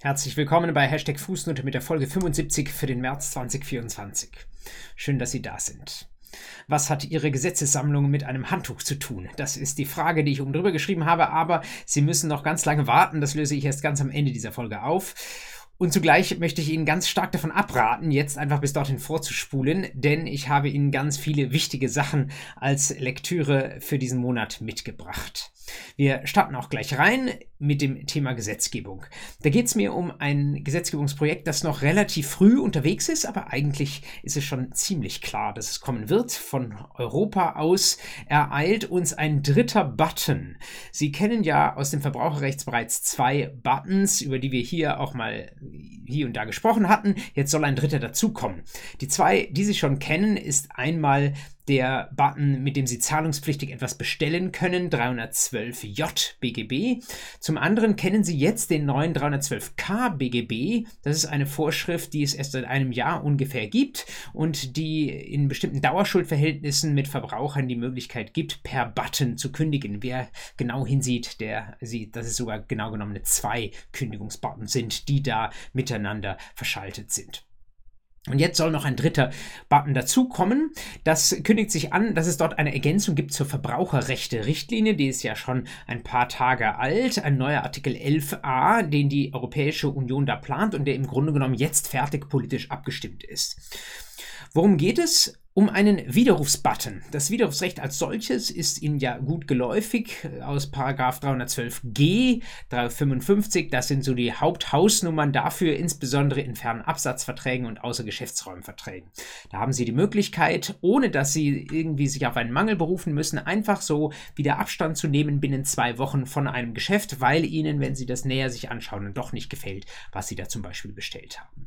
Herzlich willkommen bei Hashtag Fußnote mit der Folge 75 für den März 2024. Schön, dass Sie da sind. Was hat Ihre Gesetzessammlung mit einem Handtuch zu tun? Das ist die Frage, die ich oben drüber geschrieben habe, aber Sie müssen noch ganz lange warten. Das löse ich erst ganz am Ende dieser Folge auf. Und zugleich möchte ich Ihnen ganz stark davon abraten, jetzt einfach bis dorthin vorzuspulen, denn ich habe Ihnen ganz viele wichtige Sachen als Lektüre für diesen Monat mitgebracht. Wir starten auch gleich rein mit dem Thema Gesetzgebung. Da geht es mir um ein Gesetzgebungsprojekt, das noch relativ früh unterwegs ist, aber eigentlich ist es schon ziemlich klar, dass es kommen wird. Von Europa aus ereilt uns ein dritter Button. Sie kennen ja aus dem Verbraucherrecht bereits zwei Buttons, über die wir hier auch mal hier und da gesprochen hatten. Jetzt soll ein dritter dazukommen. Die zwei, die Sie schon kennen, ist einmal der Button, mit dem Sie zahlungspflichtig etwas bestellen können, 312J BGB. Zum anderen kennen Sie jetzt den neuen 312K BGB. Das ist eine Vorschrift, die es erst seit einem Jahr ungefähr gibt und die in bestimmten Dauerschuldverhältnissen mit Verbrauchern die Möglichkeit gibt, per Button zu kündigen. Wer genau hinsieht, der sieht, dass es sogar genau genommen zwei Kündigungsbuttons sind, die da miteinander verschaltet sind. Und jetzt soll noch ein dritter Button dazukommen. Das kündigt sich an, dass es dort eine Ergänzung gibt zur Verbraucherrechte-Richtlinie. Die ist ja schon ein paar Tage alt. Ein neuer Artikel 11a, den die Europäische Union da plant und der im Grunde genommen jetzt fertig politisch abgestimmt ist. Worum geht es? Um einen Widerrufsbutton. Das Widerrufsrecht als solches ist Ihnen ja gut geläufig aus 312g, 355. Das sind so die Haupthausnummern dafür, insbesondere in fernen Absatzverträgen und Außergeschäftsräumverträgen. Da haben Sie die Möglichkeit, ohne dass Sie irgendwie sich auf einen Mangel berufen müssen, einfach so wieder Abstand zu nehmen binnen zwei Wochen von einem Geschäft, weil Ihnen, wenn Sie das näher sich anschauen, doch nicht gefällt, was Sie da zum Beispiel bestellt haben.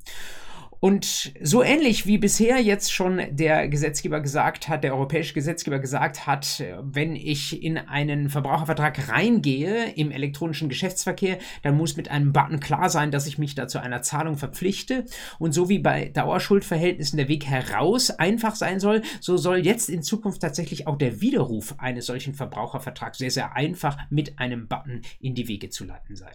Und so ähnlich wie bisher jetzt schon der Gesetzgeber gesagt hat, der europäische Gesetzgeber gesagt hat, wenn ich in einen Verbrauchervertrag reingehe im elektronischen Geschäftsverkehr, dann muss mit einem Button klar sein, dass ich mich da zu einer Zahlung verpflichte. Und so wie bei Dauerschuldverhältnissen der Weg heraus einfach sein soll, so soll jetzt in Zukunft tatsächlich auch der Widerruf eines solchen Verbrauchervertrags sehr, sehr einfach mit einem Button in die Wege zu leiten sein.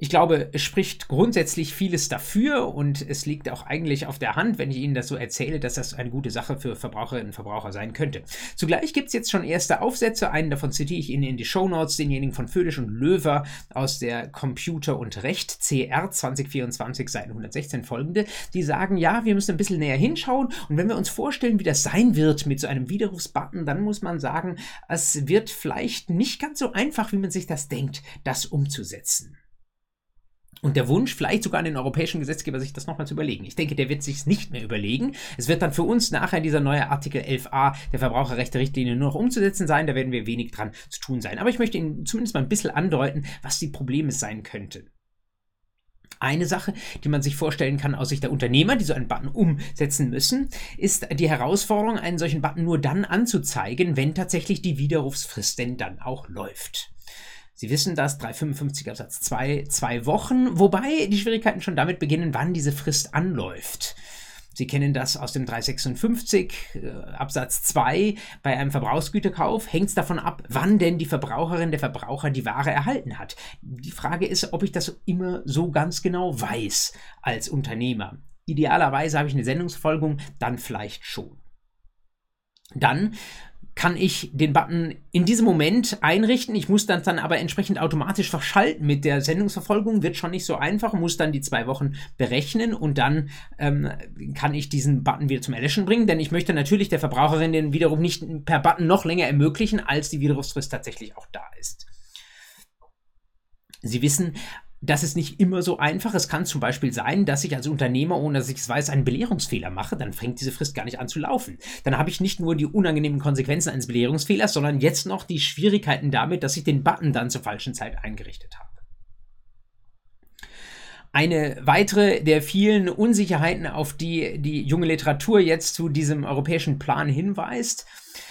Ich glaube, es spricht grundsätzlich vieles dafür und es liegt auch eigentlich auf der Hand, wenn ich Ihnen das so erzähle, dass das eine gute Sache für Verbraucherinnen und Verbraucher sein könnte. Zugleich gibt es jetzt schon erste Aufsätze. Einen davon zitiere ich Ihnen in die Show Notes, denjenigen von Födisch und Löwer aus der Computer und Recht CR 2024 Seiten 116 folgende, die sagen, ja, wir müssen ein bisschen näher hinschauen und wenn wir uns vorstellen, wie das sein wird mit so einem Widerrufsbutton, dann muss man sagen, es wird vielleicht nicht ganz so einfach, wie man sich das denkt, das umzusetzen. Und der Wunsch, vielleicht sogar an den europäischen Gesetzgeber, sich das nochmal zu überlegen. Ich denke, der wird sich nicht mehr überlegen. Es wird dann für uns nachher dieser neue Artikel 11a der Verbraucherrechte-Richtlinie nur noch umzusetzen sein. Da werden wir wenig dran zu tun sein. Aber ich möchte Ihnen zumindest mal ein bisschen andeuten, was die Probleme sein könnten. Eine Sache, die man sich vorstellen kann aus Sicht der Unternehmer, die so einen Button umsetzen müssen, ist die Herausforderung, einen solchen Button nur dann anzuzeigen, wenn tatsächlich die Widerrufsfrist denn dann auch läuft. Sie wissen das, 355 Absatz 2, zwei Wochen, wobei die Schwierigkeiten schon damit beginnen, wann diese Frist anläuft. Sie kennen das aus dem 356 äh, Absatz 2. Bei einem Verbrauchsgüterkauf hängt es davon ab, wann denn die Verbraucherin, der Verbraucher die Ware erhalten hat. Die Frage ist, ob ich das immer so ganz genau weiß als Unternehmer. Idealerweise habe ich eine Sendungsverfolgung, dann vielleicht schon. Dann kann ich den Button in diesem Moment einrichten. Ich muss dann, dann aber entsprechend automatisch verschalten mit der Sendungsverfolgung. Wird schon nicht so einfach, muss dann die zwei Wochen berechnen und dann ähm, kann ich diesen Button wieder zum Erlöschen bringen, denn ich möchte natürlich der Verbraucherin den wiederum nicht per Button noch länger ermöglichen, als die Widerrufsfrist tatsächlich auch da ist. Sie wissen, das ist nicht immer so einfach. Es kann zum Beispiel sein, dass ich als Unternehmer, ohne dass ich es weiß, einen Belehrungsfehler mache. Dann fängt diese Frist gar nicht an zu laufen. Dann habe ich nicht nur die unangenehmen Konsequenzen eines Belehrungsfehlers, sondern jetzt noch die Schwierigkeiten damit, dass ich den Button dann zur falschen Zeit eingerichtet habe. Eine weitere der vielen Unsicherheiten, auf die die junge Literatur jetzt zu diesem europäischen Plan hinweist,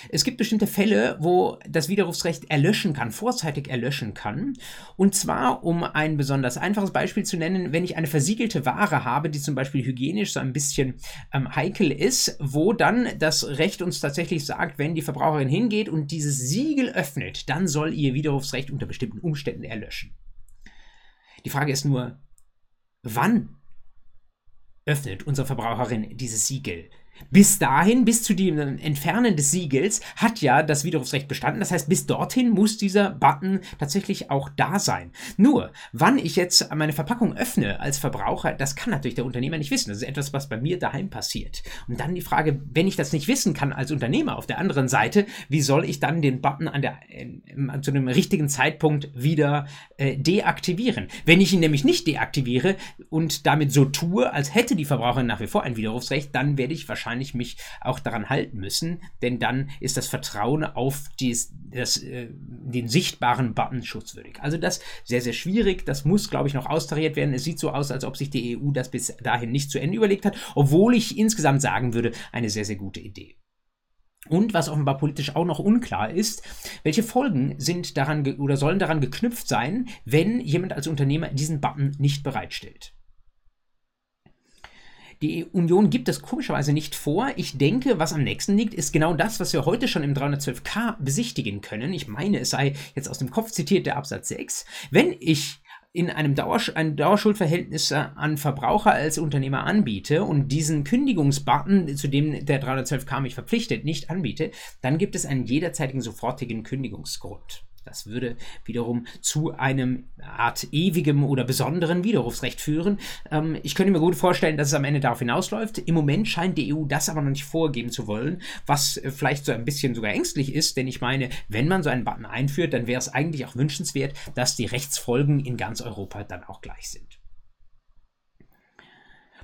es gibt bestimmte Fälle, wo das Widerrufsrecht erlöschen kann, vorzeitig erlöschen kann. Und zwar, um ein besonders einfaches Beispiel zu nennen, wenn ich eine versiegelte Ware habe, die zum Beispiel hygienisch so ein bisschen ähm, heikel ist, wo dann das Recht uns tatsächlich sagt, wenn die Verbraucherin hingeht und dieses Siegel öffnet, dann soll ihr Widerrufsrecht unter bestimmten Umständen erlöschen. Die Frage ist nur, wann öffnet unsere Verbraucherin dieses Siegel? Bis dahin, bis zu dem Entfernen des Siegels, hat ja das Widerrufsrecht bestanden. Das heißt, bis dorthin muss dieser Button tatsächlich auch da sein. Nur, wann ich jetzt meine Verpackung öffne als Verbraucher, das kann natürlich der Unternehmer nicht wissen. Das ist etwas, was bei mir daheim passiert. Und dann die Frage, wenn ich das nicht wissen kann als Unternehmer auf der anderen Seite, wie soll ich dann den Button an der, äh, zu einem richtigen Zeitpunkt wieder äh, deaktivieren? Wenn ich ihn nämlich nicht deaktiviere und damit so tue, als hätte die Verbraucherin nach wie vor ein Widerrufsrecht, dann werde ich wahrscheinlich wahrscheinlich mich auch daran halten müssen, denn dann ist das Vertrauen auf dies, das, äh, den sichtbaren Button schutzwürdig. Also das sehr, sehr schwierig. Das muss, glaube ich, noch austariert werden. Es sieht so aus, als ob sich die EU das bis dahin nicht zu Ende überlegt hat, obwohl ich insgesamt sagen würde, eine sehr, sehr gute Idee. Und was offenbar politisch auch noch unklar ist, welche Folgen sind daran oder sollen daran geknüpft sein, wenn jemand als Unternehmer diesen Button nicht bereitstellt. Die Union gibt es komischerweise nicht vor. Ich denke, was am nächsten liegt, ist genau das, was wir heute schon im 312k besichtigen können. Ich meine, es sei jetzt aus dem Kopf zitiert der Absatz 6. Wenn ich in einem Dauersch ein Dauerschuldverhältnis an Verbraucher als Unternehmer anbiete und diesen Kündigungsbutton, zu dem der 312k mich verpflichtet, nicht anbiete, dann gibt es einen jederzeitigen sofortigen Kündigungsgrund. Das würde wiederum zu einem Art ewigem oder besonderen Widerrufsrecht führen. Ähm, ich könnte mir gut vorstellen, dass es am Ende darauf hinausläuft. Im Moment scheint die EU das aber noch nicht vorgeben zu wollen, was äh, vielleicht so ein bisschen sogar ängstlich ist, denn ich meine, wenn man so einen Button einführt, dann wäre es eigentlich auch wünschenswert, dass die Rechtsfolgen in ganz Europa dann auch gleich sind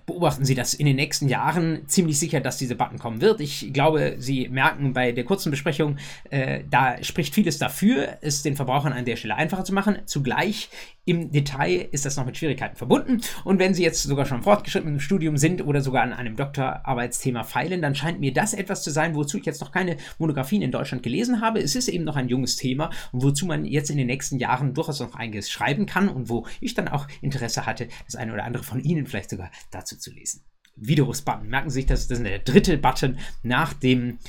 beobachten Sie das in den nächsten Jahren ziemlich sicher, dass diese Button kommen wird. Ich glaube, Sie merken bei der kurzen Besprechung, äh, da spricht vieles dafür, es den Verbrauchern an der Stelle einfacher zu machen. Zugleich im Detail ist das noch mit Schwierigkeiten verbunden. Und wenn Sie jetzt sogar schon fortgeschritten im Studium sind oder sogar an einem Doktorarbeitsthema feilen, dann scheint mir das etwas zu sein, wozu ich jetzt noch keine Monographien in Deutschland gelesen habe. Es ist eben noch ein junges Thema und wozu man jetzt in den nächsten Jahren durchaus noch einiges schreiben kann und wo ich dann auch Interesse hatte, das eine oder andere von Ihnen vielleicht sogar dazu zu lesen. Widerrufsbutton. Merken Sie sich, das, das ist der dritte Button nach dem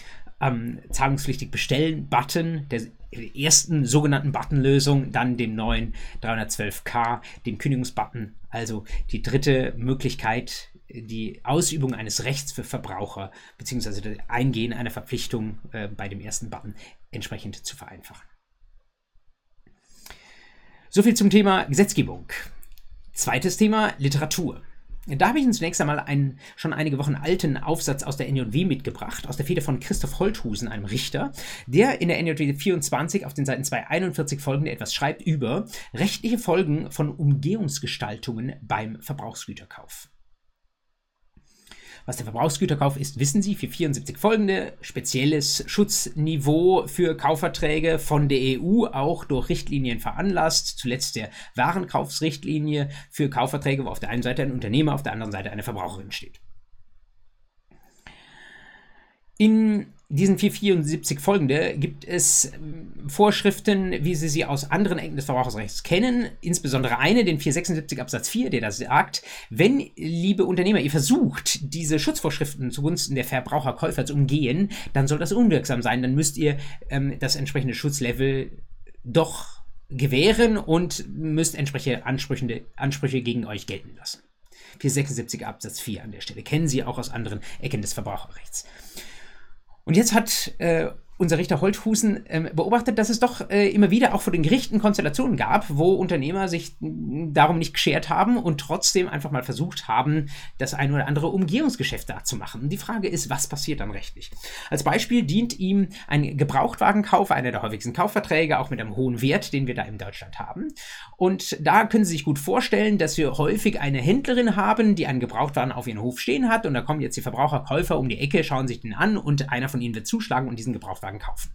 ähm, zahlungspflichtig bestellen Button, der ersten sogenannten Buttonlösung, dann dem neuen 312k, dem Kündigungsbutton, also die dritte Möglichkeit, die Ausübung eines Rechts für Verbraucher bzw. das Eingehen einer Verpflichtung äh, bei dem ersten Button entsprechend zu vereinfachen. Soviel zum Thema Gesetzgebung. Zweites Thema Literatur. Da habe ich Ihnen zunächst einmal einen schon einige Wochen alten Aufsatz aus der NJW mitgebracht, aus der Feder von Christoph Holthusen, einem Richter, der in der NJW 24 auf den Seiten 241 folgende etwas schreibt über rechtliche Folgen von Umgehungsgestaltungen beim Verbrauchsgüterkauf. Was der Verbrauchsgüterkauf ist, wissen Sie. Für 74 folgende spezielles Schutzniveau für Kaufverträge von der EU, auch durch Richtlinien veranlasst. Zuletzt der Warenkaufsrichtlinie für Kaufverträge, wo auf der einen Seite ein Unternehmer, auf der anderen Seite eine Verbraucherin steht. In diesen 474 folgende gibt es ähm, Vorschriften, wie Sie sie aus anderen Ecken des Verbrauchersrechts kennen, insbesondere eine, den 476 Absatz 4, der da sagt, wenn, liebe Unternehmer, ihr versucht, diese Schutzvorschriften zugunsten der Verbraucherkäufer zu umgehen, dann soll das unwirksam sein, dann müsst ihr ähm, das entsprechende Schutzlevel doch gewähren und müsst entsprechende Ansprüche, Ansprüche gegen euch gelten lassen. 476 Absatz 4 an der Stelle kennen Sie auch aus anderen Ecken des Verbraucherrechts. Und jetzt hat äh, unser Richter Holthusen ähm, beobachtet, dass es doch äh, immer wieder auch vor den Gerichten Konstellationen gab, wo Unternehmer sich darum nicht geschert haben und trotzdem einfach mal versucht haben, das ein oder andere Umgehungsgeschäft da zu machen. Die Frage ist, was passiert dann rechtlich? Als Beispiel dient ihm ein Gebrauchtwagenkauf, einer der häufigsten Kaufverträge, auch mit einem hohen Wert, den wir da in Deutschland haben. Und da können Sie sich gut vorstellen, dass wir häufig eine Händlerin haben, die einen Gebrauchtwagen auf ihren Hof stehen hat und da kommen jetzt die Verbraucherkäufer um die Ecke, schauen sich den an und einer von ihnen wird zuschlagen und diesen Gebrauchtwagen Gebrauchtwagen kaufen.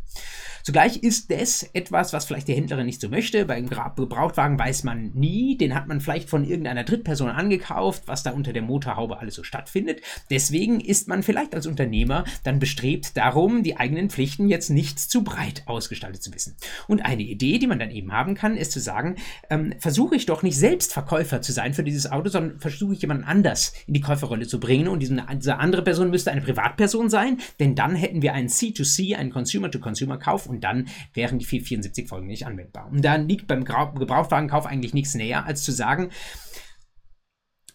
Zugleich ist das etwas, was vielleicht die Händlerin nicht so möchte. Beim Gebrauchtwagen weiß man nie. Den hat man vielleicht von irgendeiner Drittperson angekauft, was da unter der Motorhaube alles so stattfindet. Deswegen ist man vielleicht als Unternehmer dann bestrebt darum, die eigenen Pflichten jetzt nicht zu breit ausgestaltet zu wissen. Und eine Idee, die man dann eben haben kann, ist zu sagen, ähm, versuche ich doch nicht selbst Verkäufer zu sein für dieses Auto, sondern versuche ich jemanden anders in die Käuferrolle zu bringen. Und diese andere Person müsste eine Privatperson sein, denn dann hätten wir einen C2C, einen Consumer-to-Consumer-Kauf und dann wären die 474 Folgen nicht anwendbar. Und dann liegt beim Gebrauchtwagenkauf eigentlich nichts näher, als zu sagen,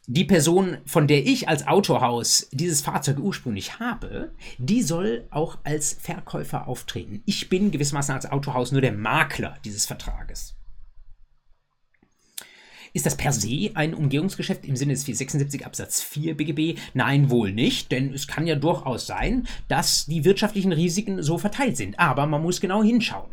die Person, von der ich als Autohaus dieses Fahrzeug ursprünglich habe, die soll auch als Verkäufer auftreten. Ich bin gewissermaßen als Autohaus nur der Makler dieses Vertrages. Ist das per se ein Umgehungsgeschäft im Sinne des 476 Absatz 4 BGB? Nein, wohl nicht, denn es kann ja durchaus sein, dass die wirtschaftlichen Risiken so verteilt sind. Aber man muss genau hinschauen.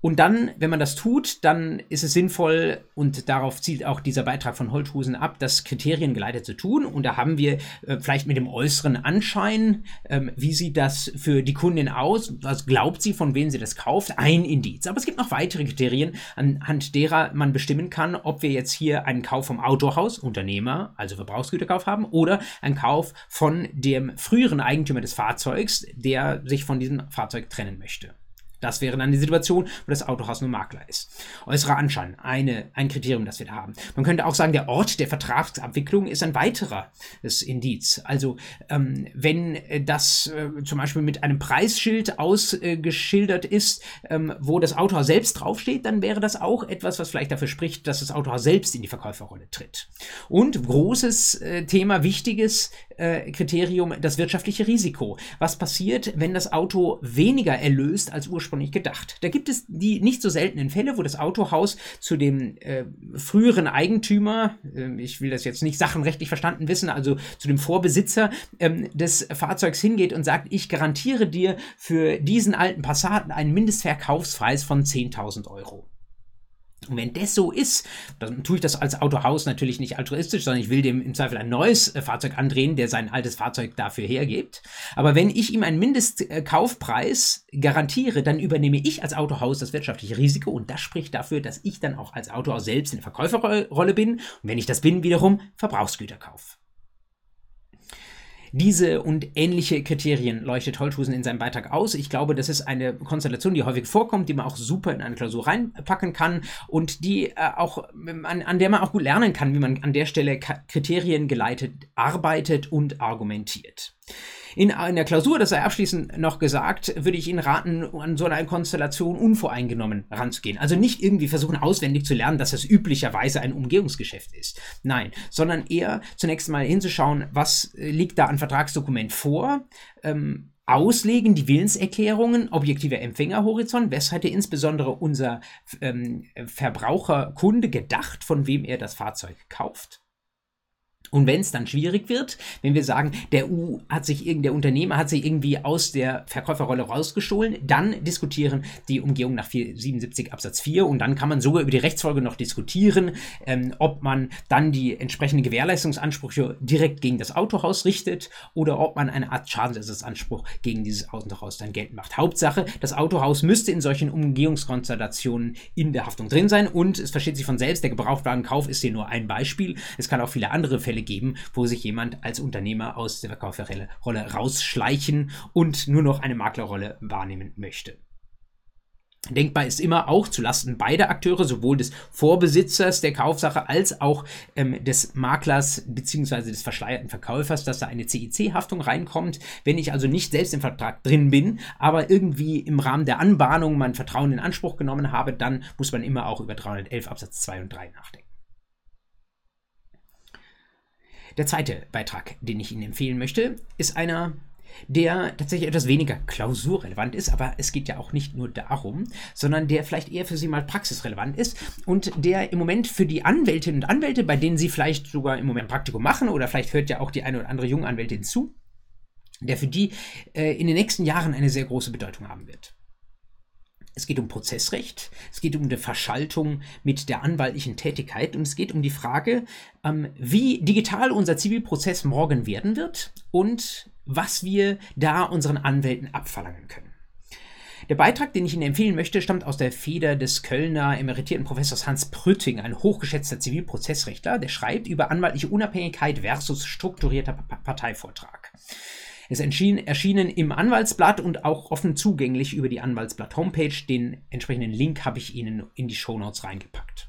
Und dann, wenn man das tut, dann ist es sinnvoll, und darauf zielt auch dieser Beitrag von Holthusen ab, das kriteriengeleitet zu tun. Und da haben wir äh, vielleicht mit dem äußeren Anschein, ähm, wie sieht das für die Kundin aus, was glaubt sie, von wem sie das kauft, ein Indiz. Aber es gibt noch weitere Kriterien, anhand derer man bestimmen kann, ob wir jetzt hier einen Kauf vom Autohaus, Unternehmer, also Verbrauchsgüterkauf haben, oder einen Kauf von dem früheren Eigentümer des Fahrzeugs, der sich von diesem Fahrzeug trennen möchte. Das wäre dann die Situation, wo das Autohaus nur Makler ist. Äußerer Anschein, eine, ein Kriterium, das wir da haben. Man könnte auch sagen, der Ort der Vertragsabwicklung ist ein weiterer Indiz. Also ähm, wenn das äh, zum Beispiel mit einem Preisschild ausgeschildert äh, ist, ähm, wo das Autohaus selbst draufsteht, dann wäre das auch etwas, was vielleicht dafür spricht, dass das Autohaus selbst in die Verkäuferrolle tritt. Und großes äh, Thema, wichtiges äh, Kriterium, das wirtschaftliche Risiko. Was passiert, wenn das Auto weniger erlöst als ursprünglich ursprünglich gedacht. Da gibt es die nicht so seltenen Fälle, wo das Autohaus zu dem äh, früheren Eigentümer, äh, ich will das jetzt nicht sachenrechtlich verstanden wissen, also zu dem Vorbesitzer ähm, des Fahrzeugs hingeht und sagt, ich garantiere dir für diesen alten Passaten einen Mindestverkaufspreis von 10.000 Euro. Und wenn das so ist, dann tue ich das als Autohaus natürlich nicht altruistisch, sondern ich will dem im Zweifel ein neues äh, Fahrzeug andrehen, der sein altes Fahrzeug dafür hergibt. Aber wenn ich ihm einen Mindestkaufpreis garantiere, dann übernehme ich als Autohaus das wirtschaftliche Risiko und das spricht dafür, dass ich dann auch als Autohaus selbst in der Verkäuferrolle bin. Und wenn ich das bin, wiederum Verbrauchsgüterkauf. Diese und ähnliche Kriterien leuchtet Holthusen in seinem Beitrag aus. Ich glaube, das ist eine Konstellation, die häufig vorkommt, die man auch super in eine Klausur reinpacken kann und die äh, auch, an, an der man auch gut lernen kann, wie man an der Stelle Kriterien geleitet arbeitet und argumentiert. In, in der Klausur, das sei abschließend noch gesagt, würde ich Ihnen raten, an so einer Konstellation unvoreingenommen ranzugehen. Also nicht irgendwie versuchen, auswendig zu lernen, dass das üblicherweise ein Umgehungsgeschäft ist. Nein, sondern eher zunächst mal hinzuschauen, was äh, liegt da an Vertragsdokument vor. Ähm, auslegen die Willenserklärungen, objektiver Empfängerhorizont, was hätte insbesondere unser ähm, Verbraucherkunde gedacht, von wem er das Fahrzeug kauft. Und wenn es dann schwierig wird, wenn wir sagen, der U hat sich der Unternehmer hat sich irgendwie aus der Verkäuferrolle rausgestohlen, dann diskutieren die Umgehung nach 477 Absatz 4 und dann kann man sogar über die Rechtsfolge noch diskutieren, ähm, ob man dann die entsprechenden Gewährleistungsansprüche direkt gegen das Autohaus richtet oder ob man eine Art Schadensersatzanspruch gegen dieses Autohaus dann geltend macht. Hauptsache, das Autohaus müsste in solchen Umgehungskonstellationen in der Haftung drin sein und es versteht sich von selbst, der Gebrauchtwagenkauf ist hier nur ein Beispiel. Es kann auch viele andere Fälle geben, wo sich jemand als Unternehmer aus der Verkäuferrolle rausschleichen und nur noch eine Maklerrolle wahrnehmen möchte. Denkbar ist immer auch zulasten beider Akteure, sowohl des Vorbesitzers der Kaufsache als auch ähm, des Maklers bzw. des verschleierten Verkäufers, dass da eine CIC-Haftung reinkommt. Wenn ich also nicht selbst im Vertrag drin bin, aber irgendwie im Rahmen der Anbahnung mein Vertrauen in Anspruch genommen habe, dann muss man immer auch über 311 Absatz 2 und 3 nachdenken. Der zweite Beitrag, den ich Ihnen empfehlen möchte, ist einer, der tatsächlich etwas weniger klausurrelevant ist, aber es geht ja auch nicht nur darum, sondern der vielleicht eher für Sie mal praxisrelevant ist und der im Moment für die Anwältinnen und Anwälte, bei denen Sie vielleicht sogar im Moment Praktikum machen oder vielleicht hört ja auch die eine oder andere junge Anwältin zu, der für die äh, in den nächsten Jahren eine sehr große Bedeutung haben wird. Es geht um Prozessrecht, es geht um die Verschaltung mit der anwaltlichen Tätigkeit und es geht um die Frage, ähm, wie digital unser Zivilprozess morgen werden wird und was wir da unseren Anwälten abverlangen können. Der Beitrag, den ich Ihnen empfehlen möchte, stammt aus der Feder des Kölner emeritierten Professors Hans Prütting, ein hochgeschätzter Zivilprozessrechtler, der schreibt über anwaltliche Unabhängigkeit versus strukturierter Parteivortrag. Es erschien, erschienen im Anwaltsblatt und auch offen zugänglich über die Anwaltsblatt Homepage. Den entsprechenden Link habe ich Ihnen in die Shownotes reingepackt.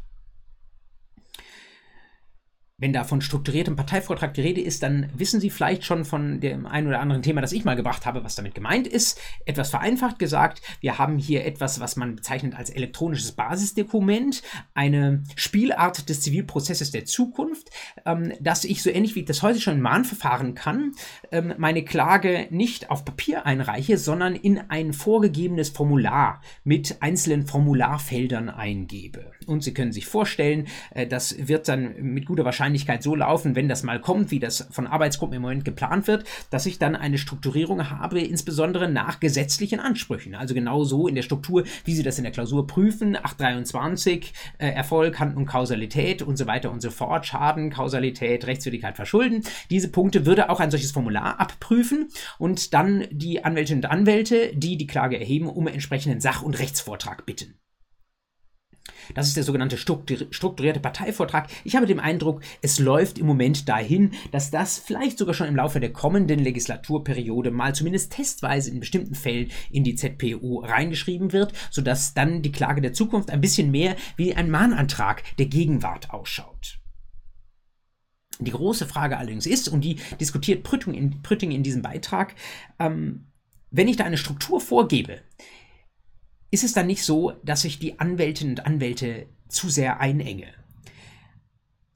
Wenn da von strukturiertem Parteivortrag die Rede ist, dann wissen Sie vielleicht schon von dem einen oder anderen Thema, das ich mal gebracht habe, was damit gemeint ist. Etwas vereinfacht gesagt, wir haben hier etwas, was man bezeichnet als elektronisches Basisdokument, eine Spielart des Zivilprozesses der Zukunft, ähm, dass ich so ähnlich wie ich das heute schon im Mahnverfahren kann, ähm, meine Klage nicht auf Papier einreiche, sondern in ein vorgegebenes Formular mit einzelnen Formularfeldern eingebe. Und Sie können sich vorstellen, äh, das wird dann mit guter Wahrscheinlichkeit Wahrscheinlichkeit so laufen, wenn das mal kommt, wie das von Arbeitsgruppen im Moment geplant wird, dass ich dann eine Strukturierung habe, insbesondere nach gesetzlichen Ansprüchen. Also genau so in der Struktur, wie Sie das in der Klausur prüfen, 823, äh, Erfolg, Hand und Kausalität und so weiter und so fort, Schaden, Kausalität, Rechtswidrigkeit, Verschulden. Diese Punkte würde auch ein solches Formular abprüfen und dann die Anwältinnen und Anwälte, die die Klage erheben, um entsprechenden Sach- und Rechtsvortrag bitten. Das ist der sogenannte strukturierte Parteivortrag. Ich habe den Eindruck, es läuft im Moment dahin, dass das vielleicht sogar schon im Laufe der kommenden Legislaturperiode mal zumindest testweise in bestimmten Fällen in die ZPU reingeschrieben wird, sodass dann die Klage der Zukunft ein bisschen mehr wie ein Mahnantrag der Gegenwart ausschaut. Die große Frage allerdings ist, und die diskutiert Prütting in, Prütting in diesem Beitrag, ähm, wenn ich da eine Struktur vorgebe, ist es dann nicht so, dass ich die Anwältinnen und Anwälte zu sehr einenge?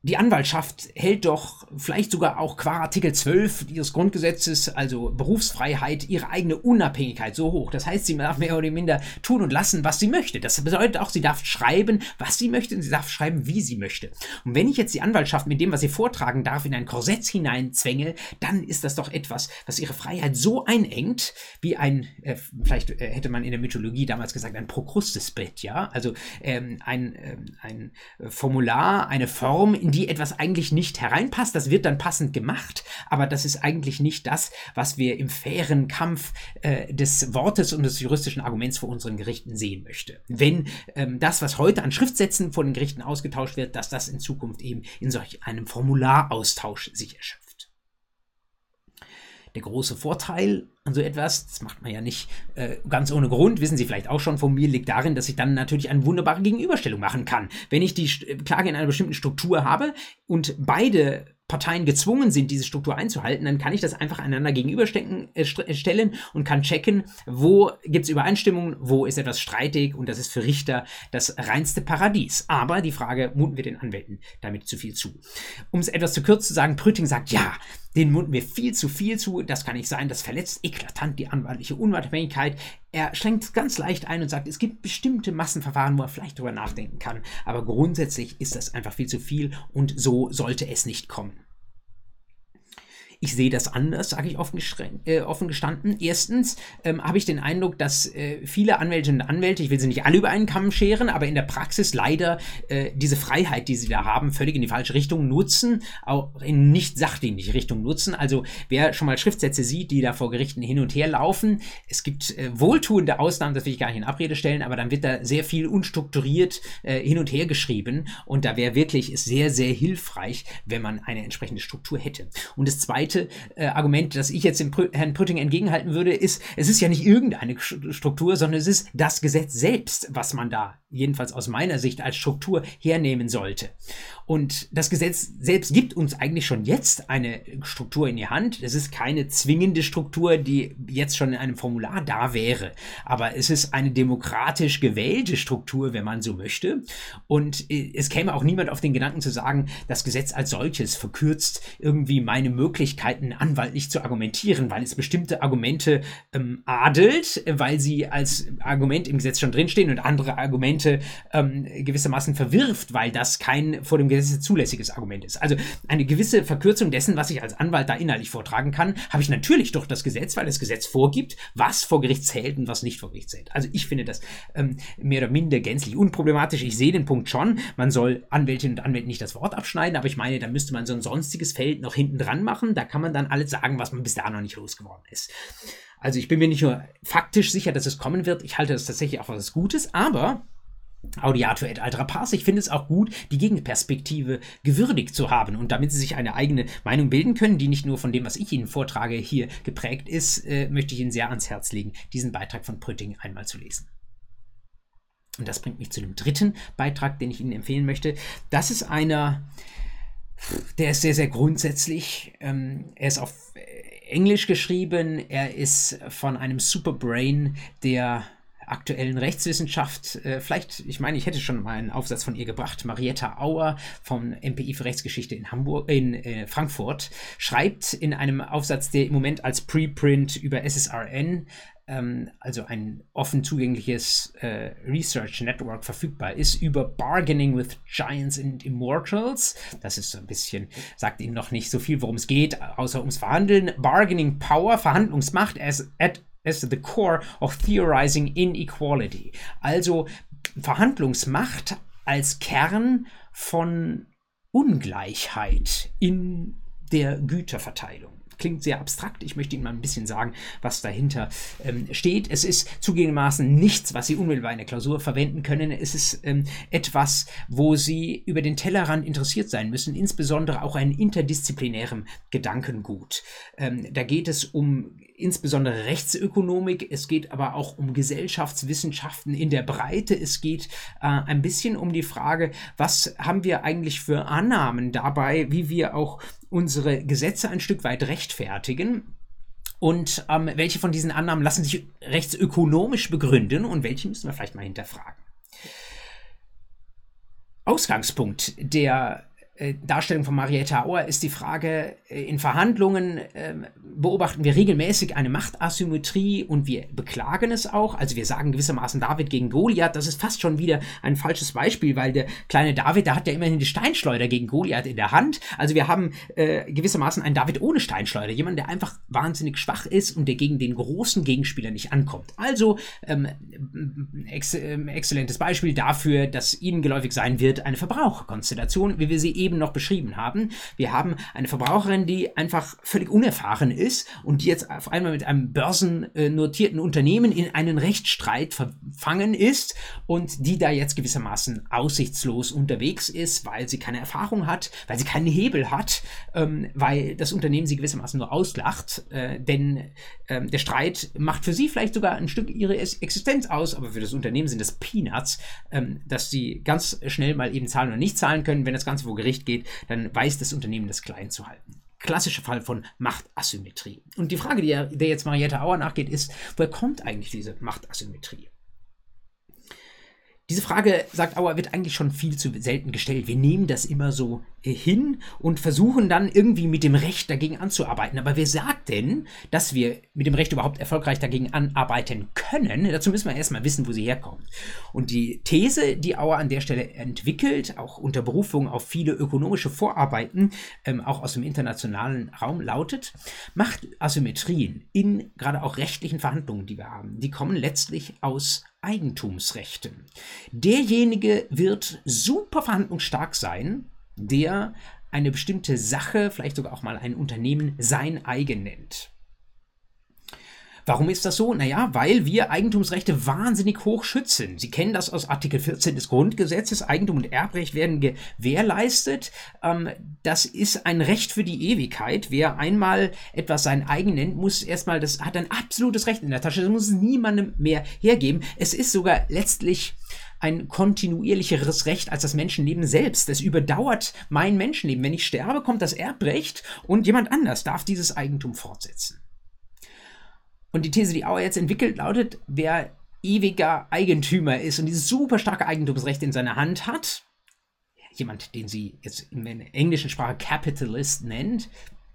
Die Anwaltschaft hält doch vielleicht sogar auch qua Artikel 12 ihres Grundgesetzes, also Berufsfreiheit, ihre eigene Unabhängigkeit so hoch. Das heißt, sie darf mehr oder minder tun und lassen, was sie möchte. Das bedeutet auch, sie darf schreiben, was sie möchte und sie darf schreiben, wie sie möchte. Und wenn ich jetzt die Anwaltschaft mit dem, was sie vortragen darf, in ein Korsett hineinzwänge, dann ist das doch etwas, was ihre Freiheit so einengt, wie ein, äh, vielleicht äh, hätte man in der Mythologie damals gesagt, ein Prokrustesbett, ja? Also ähm, ein, ähm, ein Formular, eine Form, in die etwas eigentlich nicht hereinpasst. Das wird dann passend gemacht, aber das ist eigentlich nicht das, was wir im fairen Kampf äh, des Wortes und des juristischen Arguments vor unseren Gerichten sehen möchte. Wenn ähm, das, was heute an Schriftsätzen vor den Gerichten ausgetauscht wird, dass das in Zukunft eben in solch einem Formularaustausch sich erschöpft. Der große Vorteil an so etwas, das macht man ja nicht äh, ganz ohne Grund, wissen Sie vielleicht auch schon von mir, liegt darin, dass ich dann natürlich eine wunderbare Gegenüberstellung machen kann. Wenn ich die Klage in einer bestimmten Struktur habe und beide Parteien gezwungen sind, diese Struktur einzuhalten, dann kann ich das einfach einander gegenüberstellen äh, äh und kann checken, wo gibt es Übereinstimmungen, wo ist etwas streitig und das ist für Richter das reinste Paradies. Aber die Frage, muten wir den Anwälten damit zu viel zu? Um es etwas zu kurz zu sagen, Prüting sagt, ja, den muten wir viel zu viel zu, das kann nicht sein, das verletzt eklatant die anwaltliche Unabhängigkeit. Er schränkt ganz leicht ein und sagt, es gibt bestimmte Massenverfahren, wo er vielleicht darüber nachdenken kann, aber grundsätzlich ist das einfach viel zu viel und so sollte es nicht kommen. Ich sehe das anders, sage ich offen, äh, offen, gestanden. Erstens ähm, habe ich den Eindruck, dass äh, viele Anwältinnen und Anwälte, ich will sie nicht alle über einen Kamm scheren, aber in der Praxis leider äh, diese Freiheit, die sie da haben, völlig in die falsche Richtung nutzen, auch in nicht sachdienliche Richtung nutzen. Also wer schon mal Schriftsätze sieht, die da vor Gerichten hin und her laufen, es gibt äh, wohltuende Ausnahmen, das will ich gar nicht in Abrede stellen, aber dann wird da sehr viel unstrukturiert äh, hin und her geschrieben und da wäre wirklich sehr, sehr hilfreich, wenn man eine entsprechende Struktur hätte. Und das Zweite, zweite äh, Argument, das ich jetzt dem Prü Herrn Prütting entgegenhalten würde, ist, es ist ja nicht irgendeine Struktur, sondern es ist das Gesetz selbst, was man da jedenfalls aus meiner Sicht als Struktur hernehmen sollte. Und das Gesetz selbst gibt uns eigentlich schon jetzt eine Struktur in die Hand. Es ist keine zwingende Struktur, die jetzt schon in einem Formular da wäre. Aber es ist eine demokratisch gewählte Struktur, wenn man so möchte. Und äh, es käme auch niemand auf den Gedanken zu sagen, das Gesetz als solches verkürzt irgendwie meine Möglichkeiten, anwaltlich zu argumentieren, weil es bestimmte Argumente ähm, adelt, weil sie als Argument im Gesetz schon drinstehen und andere Argumente ähm, gewissermaßen verwirft, weil das kein vor dem Gesetz zulässiges Argument ist. Also eine gewisse Verkürzung dessen, was ich als Anwalt da inhaltlich vortragen kann, habe ich natürlich durch das Gesetz, weil das Gesetz vorgibt, was vor Gericht zählt und was nicht vor Gericht zählt. Also ich finde das ähm, mehr oder minder gänzlich unproblematisch. Ich sehe den Punkt schon, man soll Anwältinnen und Anwälten nicht das Wort abschneiden, aber ich meine, da müsste man so ein sonstiges Feld noch hinten dran machen. Da kann man dann alles sagen, was man bis da noch nicht losgeworden ist. Also ich bin mir nicht nur faktisch sicher, dass es kommen wird, ich halte das tatsächlich auch was Gutes, aber Audiato et altra pars. Ich finde es auch gut, die Gegenperspektive gewürdigt zu haben und damit Sie sich eine eigene Meinung bilden können, die nicht nur von dem, was ich Ihnen vortrage, hier geprägt ist, äh, möchte ich Ihnen sehr ans Herz legen, diesen Beitrag von Prütting einmal zu lesen. Und das bringt mich zu dem dritten Beitrag, den ich Ihnen empfehlen möchte. Das ist einer, Der ist sehr, sehr grundsätzlich. Ähm, er ist auf Englisch geschrieben. Er ist von einem Superbrain, der aktuellen Rechtswissenschaft. Äh, vielleicht, ich meine, ich hätte schon mal einen Aufsatz von ihr gebracht. Marietta Auer vom MPI für Rechtsgeschichte in Hamburg, in äh, Frankfurt schreibt in einem Aufsatz, der im Moment als Preprint über SSRN ähm, also ein offen zugängliches äh, Research Network verfügbar ist, über Bargaining with Giants and Immortals. Das ist so ein bisschen, sagt Ihnen noch nicht so viel, worum es geht, außer ums Verhandeln. Bargaining Power, Verhandlungsmacht as, at, as the core of theorizing inequality. Also Verhandlungsmacht als Kern von Ungleichheit in der Güterverteilung klingt sehr abstrakt. Ich möchte Ihnen mal ein bisschen sagen, was dahinter ähm, steht. Es ist zugegebenermaßen nichts, was Sie unmittelbar in der Klausur verwenden können. Es ist ähm, etwas, wo Sie über den Tellerrand interessiert sein müssen, insbesondere auch ein interdisziplinärem Gedankengut. Ähm, da geht es um insbesondere Rechtsökonomik, es geht aber auch um Gesellschaftswissenschaften in der Breite, es geht äh, ein bisschen um die Frage, was haben wir eigentlich für Annahmen dabei, wie wir auch unsere Gesetze ein Stück weit rechtfertigen. Und ähm, welche von diesen Annahmen lassen sich rechtsökonomisch begründen und welche müssen wir vielleicht mal hinterfragen. Ausgangspunkt der Darstellung von Marietta Auer ist die Frage, äh, in Verhandlungen äh, beobachten wir regelmäßig eine Machtasymmetrie und wir beklagen es auch. Also wir sagen gewissermaßen David gegen Goliath, das ist fast schon wieder ein falsches Beispiel, weil der kleine David, der hat ja immerhin die Steinschleuder gegen Goliath in der Hand. Also wir haben äh, gewissermaßen einen David ohne Steinschleuder, jemand, der einfach wahnsinnig schwach ist und der gegen den großen Gegenspieler nicht ankommt. Also ähm, ex äh, exzellentes Beispiel dafür, dass Ihnen geläufig sein wird, eine Verbraucherkonstellation, wie wir sie eben noch beschrieben haben. Wir haben eine Verbraucherin, die einfach völlig unerfahren ist und die jetzt auf einmal mit einem börsennotierten Unternehmen in einen Rechtsstreit verfangen ist und die da jetzt gewissermaßen aussichtslos unterwegs ist, weil sie keine Erfahrung hat, weil sie keinen Hebel hat, ähm, weil das Unternehmen sie gewissermaßen nur auslacht, äh, denn ähm, der Streit macht für sie vielleicht sogar ein Stück ihre Existenz aus, aber für das Unternehmen sind das Peanuts, ähm, dass sie ganz schnell mal eben zahlen oder nicht zahlen können, wenn das Ganze vor Gericht Gericht geht, dann weiß das Unternehmen, das klein zu halten. Klassischer Fall von Machtasymmetrie. Und die Frage, die der jetzt Marietta Auer nachgeht, ist, woher kommt eigentlich diese Machtasymmetrie? Diese Frage, sagt Auer, wird eigentlich schon viel zu selten gestellt. Wir nehmen das immer so äh, hin und versuchen dann irgendwie mit dem Recht dagegen anzuarbeiten. Aber wer sagt denn, dass wir mit dem Recht überhaupt erfolgreich dagegen anarbeiten können? Dazu müssen wir erstmal wissen, wo sie herkommt. Und die These, die Auer an der Stelle entwickelt, auch unter Berufung auf viele ökonomische Vorarbeiten, ähm, auch aus dem internationalen Raum, lautet, Machtasymmetrien in gerade auch rechtlichen Verhandlungen, die wir haben, die kommen letztlich aus Eigentumsrechten. Derjenige wird super verhandlungsstark sein, der eine bestimmte Sache, vielleicht sogar auch mal ein Unternehmen, sein eigen nennt. Warum ist das so? Naja, weil wir Eigentumsrechte wahnsinnig hoch schützen. Sie kennen das aus Artikel 14 des Grundgesetzes. Eigentum und Erbrecht werden gewährleistet. Ähm, das ist ein Recht für die Ewigkeit. Wer einmal etwas sein eigen nennt, muss erstmal, das hat ein absolutes Recht in der Tasche. Das muss es niemandem mehr hergeben. Es ist sogar letztlich ein kontinuierlicheres Recht als das Menschenleben selbst. Es überdauert mein Menschenleben. Wenn ich sterbe, kommt das Erbrecht und jemand anders darf dieses Eigentum fortsetzen. Und die These, die Auer jetzt entwickelt, lautet, wer ewiger Eigentümer ist und dieses super starke Eigentumsrecht in seiner Hand hat, jemand, den sie jetzt in der englischen Sprache Capitalist nennt,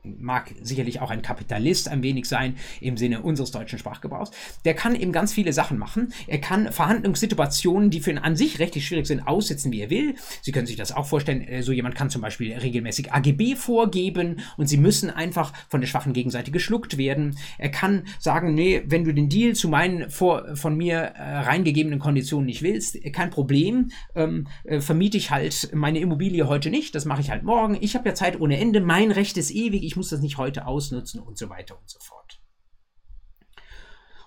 mag sicherlich auch ein Kapitalist ein wenig sein im Sinne unseres deutschen Sprachgebrauchs, der kann eben ganz viele Sachen machen. Er kann Verhandlungssituationen, die für ihn an sich rechtlich schwierig sind, aussetzen, wie er will. Sie können sich das auch vorstellen, äh, so jemand kann zum Beispiel regelmäßig AGB vorgeben und sie müssen einfach von der schwachen Gegenseite geschluckt werden. Er kann sagen, nee, wenn du den Deal zu meinen vor, von mir äh, reingegebenen Konditionen nicht willst, äh, kein Problem, ähm, äh, vermiete ich halt meine Immobilie heute nicht, das mache ich halt morgen. Ich habe ja Zeit ohne Ende, mein Recht ist ewig, ich muss das nicht heute ausnutzen und so weiter und so fort.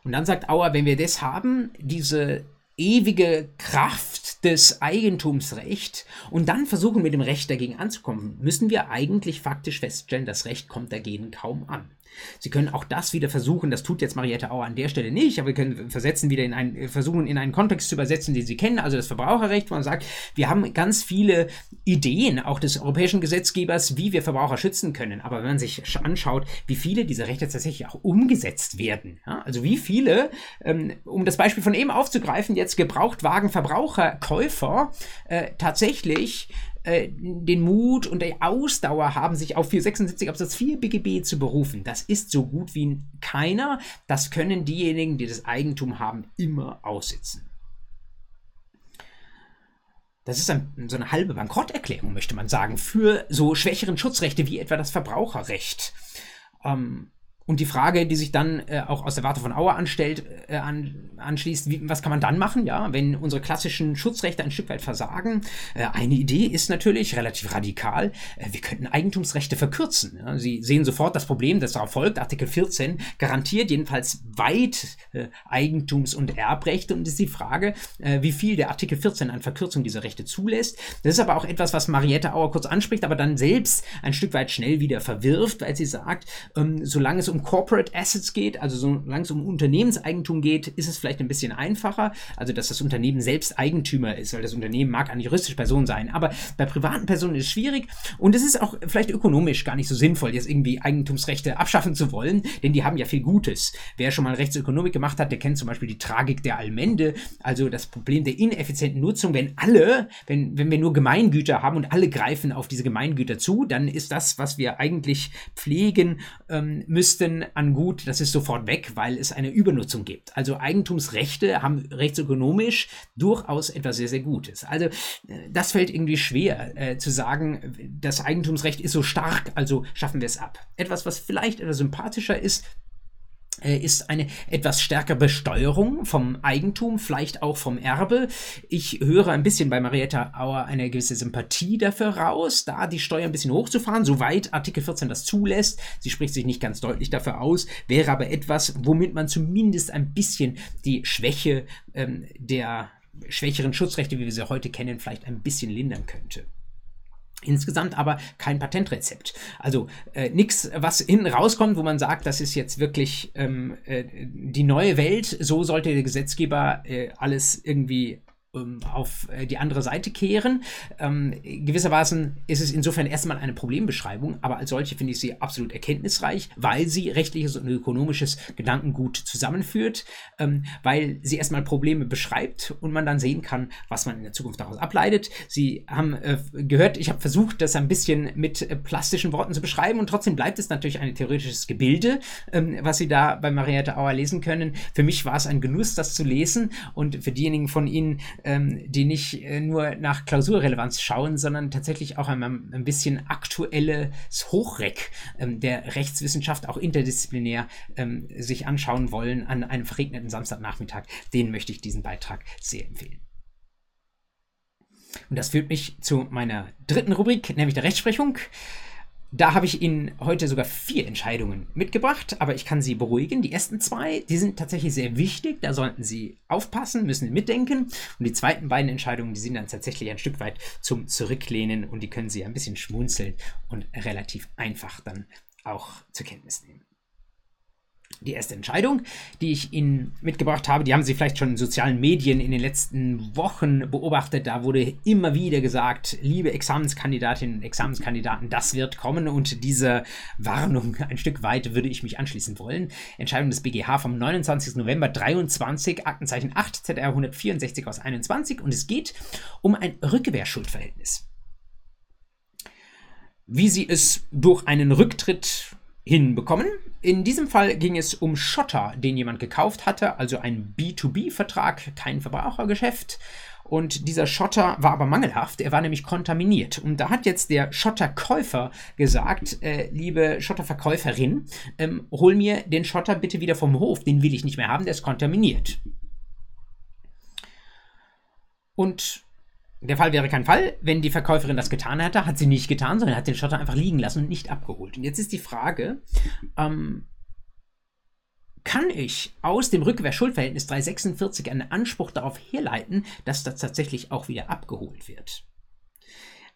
Und dann sagt Auer, wenn wir das haben, diese ewige Kraft des Eigentumsrechts und dann versuchen mit dem Recht dagegen anzukommen, müssen wir eigentlich faktisch feststellen, das Recht kommt dagegen kaum an. Sie können auch das wieder versuchen, das tut jetzt Mariette Auer an der Stelle nicht, aber wir können versetzen wieder in einen, versuchen in einen Kontext zu übersetzen, den Sie kennen, also das Verbraucherrecht, wo man sagt, wir haben ganz viele Ideen auch des europäischen Gesetzgebers, wie wir Verbraucher schützen können. Aber wenn man sich anschaut, wie viele dieser Rechte tatsächlich auch umgesetzt werden, ja, also wie viele, ähm, um das Beispiel von eben aufzugreifen, jetzt Gebrauchtwagen-Verbraucherkäufer äh, tatsächlich äh, den Mut und die Ausdauer haben, sich auf 476 Absatz 4 BGB zu berufen. Das ist so gut wie keiner. Das können diejenigen, die das Eigentum haben, immer aussitzen. Das ist ein, so eine halbe Bankrotterklärung, möchte man sagen, für so schwächeren Schutzrechte wie etwa das Verbraucherrecht. Ähm, und die Frage, die sich dann äh, auch aus der Warte von Auer anstellt, äh, an, anschließt, wie, was kann man dann machen, ja, wenn unsere klassischen Schutzrechte ein Stück weit versagen? Äh, eine Idee ist natürlich relativ radikal, äh, wir könnten Eigentumsrechte verkürzen. Ja? Sie sehen sofort das Problem, das darauf folgt. Artikel 14 garantiert jedenfalls weit äh, Eigentums- und Erbrechte und ist die Frage, äh, wie viel der Artikel 14 an Verkürzung dieser Rechte zulässt. Das ist aber auch etwas, was Mariette Auer kurz anspricht, aber dann selbst ein Stück weit schnell wieder verwirft, weil sie sagt, ähm, solange es um Corporate Assets geht, also solange es um Unternehmenseigentum geht, ist es vielleicht ein bisschen einfacher, also dass das Unternehmen selbst Eigentümer ist, weil das Unternehmen mag eine juristische Person sein, aber bei privaten Personen ist es schwierig und es ist auch vielleicht ökonomisch gar nicht so sinnvoll, jetzt irgendwie Eigentumsrechte abschaffen zu wollen, denn die haben ja viel Gutes. Wer schon mal Rechtsökonomik gemacht hat, der kennt zum Beispiel die Tragik der Allmende, also das Problem der ineffizienten Nutzung, wenn alle, wenn, wenn wir nur Gemeingüter haben und alle greifen auf diese Gemeingüter zu, dann ist das, was wir eigentlich pflegen ähm, müssten, Nutzen an Gut, das ist sofort weg, weil es eine Übernutzung gibt. Also Eigentumsrechte haben rechtsökonomisch durchaus etwas sehr, sehr Gutes. Also äh, das fällt irgendwie schwer äh, zu sagen, das Eigentumsrecht ist so stark, also schaffen wir es ab. Etwas, was vielleicht etwas sympathischer ist, ist eine etwas stärkere Besteuerung vom Eigentum, vielleicht auch vom Erbe. Ich höre ein bisschen bei Marietta Auer eine gewisse Sympathie dafür raus, da die Steuer ein bisschen hochzufahren, soweit Artikel 14 das zulässt. Sie spricht sich nicht ganz deutlich dafür aus, wäre aber etwas, womit man zumindest ein bisschen die Schwäche ähm, der schwächeren Schutzrechte, wie wir sie heute kennen, vielleicht ein bisschen lindern könnte. Insgesamt aber kein Patentrezept. Also äh, nichts, was hinten rauskommt, wo man sagt, das ist jetzt wirklich ähm, äh, die neue Welt. So sollte der Gesetzgeber äh, alles irgendwie auf äh, die andere Seite kehren. Ähm, gewissermaßen ist es insofern erstmal eine Problembeschreibung, aber als solche finde ich sie absolut erkenntnisreich, weil sie rechtliches und ökonomisches Gedankengut zusammenführt, ähm, weil sie erstmal Probleme beschreibt und man dann sehen kann, was man in der Zukunft daraus ableitet. Sie haben äh, gehört, ich habe versucht, das ein bisschen mit äh, plastischen Worten zu beschreiben und trotzdem bleibt es natürlich ein theoretisches Gebilde, ähm, was Sie da bei Mariette Auer lesen können. Für mich war es ein Genuss, das zu lesen und für diejenigen von Ihnen, ähm, die nicht äh, nur nach Klausurrelevanz schauen, sondern tatsächlich auch ein, ein bisschen aktuelles Hochreck ähm, der Rechtswissenschaft, auch interdisziplinär, ähm, sich anschauen wollen an einem verregneten Samstagnachmittag. Den möchte ich diesen Beitrag sehr empfehlen. Und das führt mich zu meiner dritten Rubrik, nämlich der Rechtsprechung. Da habe ich Ihnen heute sogar vier Entscheidungen mitgebracht, aber ich kann Sie beruhigen. Die ersten zwei, die sind tatsächlich sehr wichtig, da sollten Sie aufpassen, müssen mitdenken. Und die zweiten beiden Entscheidungen, die sind dann tatsächlich ein Stück weit zum Zurücklehnen und die können Sie ein bisschen schmunzeln und relativ einfach dann auch zur Kenntnis nehmen die erste Entscheidung, die ich Ihnen mitgebracht habe, die haben Sie vielleicht schon in sozialen Medien in den letzten Wochen beobachtet. Da wurde immer wieder gesagt, liebe Examenskandidatinnen und Examenskandidaten, das wird kommen und diese Warnung ein Stück weit würde ich mich anschließen wollen. Entscheidung des BGH vom 29. November 23, Aktenzeichen 8 ZR 164 aus 21 und es geht um ein Rückwehrschuldverhältnis. Wie Sie es durch einen Rücktritt hinbekommen. In diesem Fall ging es um Schotter, den jemand gekauft hatte, also ein B2B-Vertrag, kein Verbrauchergeschäft. Und dieser Schotter war aber mangelhaft, er war nämlich kontaminiert. Und da hat jetzt der Schotterkäufer gesagt, äh, liebe Schotterverkäuferin, ähm, hol mir den Schotter bitte wieder vom Hof, den will ich nicht mehr haben, der ist kontaminiert. Und der Fall wäre kein Fall, wenn die Verkäuferin das getan hätte, hat sie nicht getan, sondern hat den Schotter einfach liegen lassen und nicht abgeholt. Und jetzt ist die Frage, ähm, kann ich aus dem Rückwehrschuldverhältnis 346 einen Anspruch darauf herleiten, dass das tatsächlich auch wieder abgeholt wird?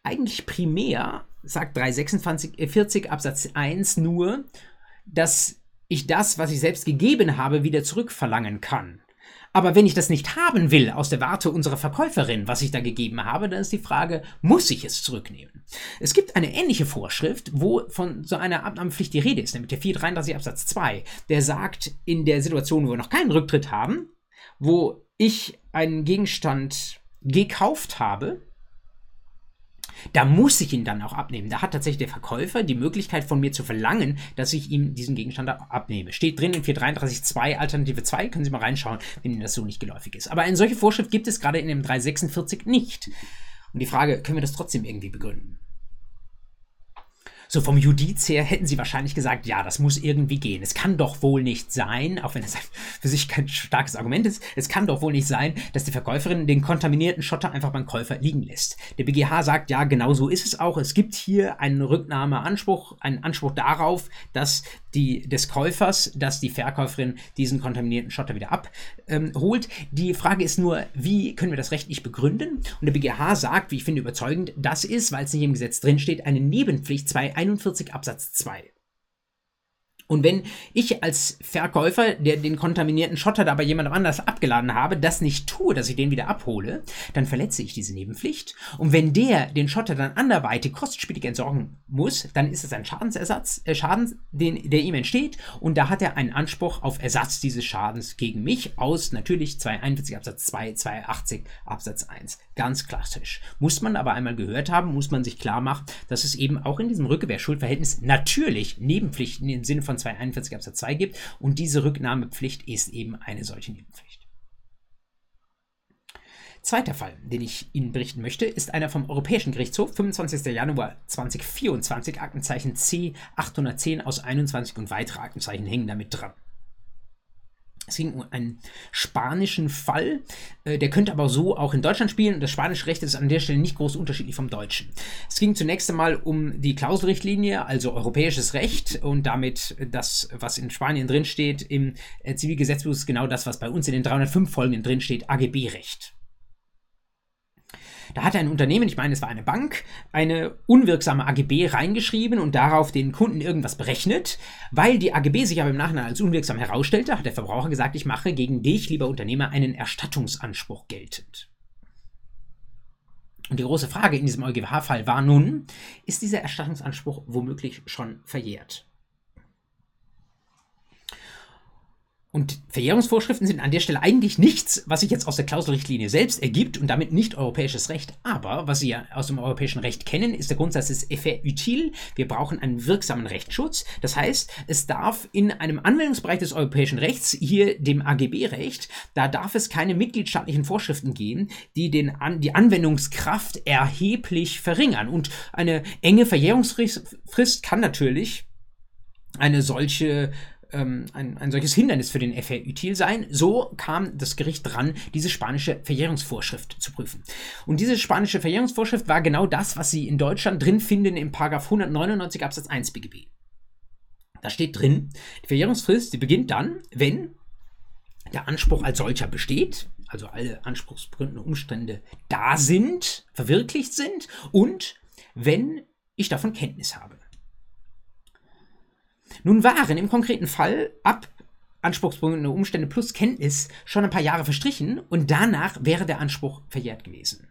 Eigentlich primär sagt 346 Absatz 1 nur, dass ich das, was ich selbst gegeben habe, wieder zurückverlangen kann. Aber wenn ich das nicht haben will aus der Warte unserer Verkäuferin, was ich da gegeben habe, dann ist die Frage, muss ich es zurücknehmen? Es gibt eine ähnliche Vorschrift, wo von so einer Abnahmepflicht die Rede ist, nämlich der 433 Absatz 2, der sagt, in der Situation, wo wir noch keinen Rücktritt haben, wo ich einen Gegenstand gekauft habe, da muss ich ihn dann auch abnehmen. Da hat tatsächlich der Verkäufer die Möglichkeit von mir zu verlangen, dass ich ihm diesen Gegenstand abnehme. Steht drin in 433.2 Alternative 2, können Sie mal reinschauen, wenn Ihnen das so nicht geläufig ist. Aber eine solche Vorschrift gibt es gerade in dem 346 nicht. Und die Frage, können wir das trotzdem irgendwie begründen? So vom Judiz her hätten sie wahrscheinlich gesagt, ja, das muss irgendwie gehen. Es kann doch wohl nicht sein, auch wenn es für sich kein starkes Argument ist, es kann doch wohl nicht sein, dass die Verkäuferin den kontaminierten Schotter einfach beim Käufer liegen lässt. Der BGH sagt, ja, genau so ist es auch. Es gibt hier einen Rücknahmeanspruch, einen Anspruch darauf, dass die, des Käufers, dass die Verkäuferin diesen kontaminierten Schotter wieder abholt. Ähm, die Frage ist nur, wie können wir das rechtlich begründen? Und der BGH sagt, wie ich finde überzeugend, das ist, weil es nicht im Gesetz drinsteht, eine Nebenpflicht 241 Absatz 2. Und wenn ich als Verkäufer, der den kontaminierten Schotter da bei jemandem anders abgeladen habe, das nicht tue, dass ich den wieder abhole, dann verletze ich diese Nebenpflicht. Und wenn der den Schotter dann anderweitig kostspielig entsorgen muss, dann ist es ein Schadensersatz, äh, Schaden, den, der ihm entsteht. Und da hat er einen Anspruch auf Ersatz dieses Schadens gegen mich aus natürlich 241 Absatz 2, 280 Absatz 1. Ganz klassisch. Muss man aber einmal gehört haben, muss man sich klar machen, dass es eben auch in diesem Rückgewehrschuldverhältnis natürlich Nebenpflichten im Sinne von von 241 Absatz 2 gibt. Und diese Rücknahmepflicht ist eben eine solche Nebenpflicht. Zweiter Fall, den ich Ihnen berichten möchte, ist einer vom Europäischen Gerichtshof, 25. Januar 2024, Aktenzeichen C 810 aus 21 und weitere Aktenzeichen hängen damit dran. Es ging um einen spanischen Fall, äh, der könnte aber so auch in Deutschland spielen und das spanische Recht ist an der Stelle nicht groß unterschiedlich vom deutschen. Es ging zunächst einmal um die Klauselrichtlinie, also europäisches Recht und damit das, was in Spanien drinsteht, im äh, Zivilgesetzbuch ist genau das, was bei uns in den 305 folgenden drinsteht, AGB-Recht. Da hat ein Unternehmen, ich meine, es war eine Bank, eine unwirksame AGB reingeschrieben und darauf den Kunden irgendwas berechnet. Weil die AGB sich aber im Nachhinein als unwirksam herausstellte, hat der Verbraucher gesagt, ich mache gegen dich, lieber Unternehmer, einen Erstattungsanspruch geltend. Und die große Frage in diesem EuGH-Fall war nun, ist dieser Erstattungsanspruch womöglich schon verjährt? Und Verjährungsvorschriften sind an der Stelle eigentlich nichts, was sich jetzt aus der Klauselrichtlinie selbst ergibt und damit nicht europäisches Recht. Aber was Sie ja aus dem europäischen Recht kennen, ist der Grundsatz des effet utile. Wir brauchen einen wirksamen Rechtsschutz. Das heißt, es darf in einem Anwendungsbereich des europäischen Rechts, hier dem AGB-Recht, da darf es keine mitgliedstaatlichen Vorschriften geben, die den an, die Anwendungskraft erheblich verringern. Und eine enge Verjährungsfrist kann natürlich eine solche ähm, ein, ein solches Hindernis für den FR-Util sein. So kam das Gericht dran, diese spanische Verjährungsvorschrift zu prüfen. Und diese spanische Verjährungsvorschrift war genau das, was Sie in Deutschland drin finden im 199 Absatz 1 BGB. Da steht drin, die Verjährungsfrist, die beginnt dann, wenn der Anspruch als solcher besteht, also alle anspruchsbegründenden Umstände da sind, verwirklicht sind und wenn ich davon Kenntnis habe. Nun waren im konkreten Fall ab anspruchsbegründende Umstände plus Kenntnis schon ein paar Jahre verstrichen und danach wäre der Anspruch verjährt gewesen.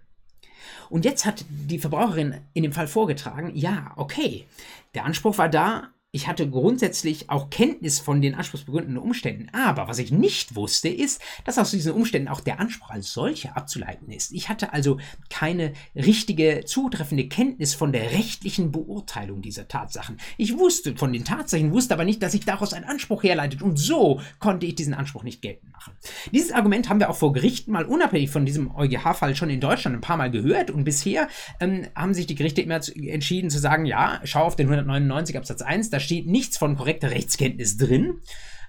Und jetzt hat die Verbraucherin in dem Fall vorgetragen, ja, okay, der Anspruch war da, ich hatte grundsätzlich auch Kenntnis von den anspruchsbegründenden Umständen, aber was ich nicht wusste, ist, dass aus diesen Umständen auch der Anspruch als solcher abzuleiten ist. Ich hatte also keine richtige, zutreffende Kenntnis von der rechtlichen Beurteilung dieser Tatsachen. Ich wusste von den Tatsachen, wusste aber nicht, dass sich daraus ein Anspruch herleitet und so konnte ich diesen Anspruch nicht geltend machen. Dieses Argument haben wir auch vor Gerichten mal unabhängig von diesem EuGH-Fall schon in Deutschland ein paar Mal gehört und bisher ähm, haben sich die Gerichte immer entschieden zu sagen, ja, schau auf den 199 Absatz 1, da steht nichts von korrekter Rechtskenntnis drin.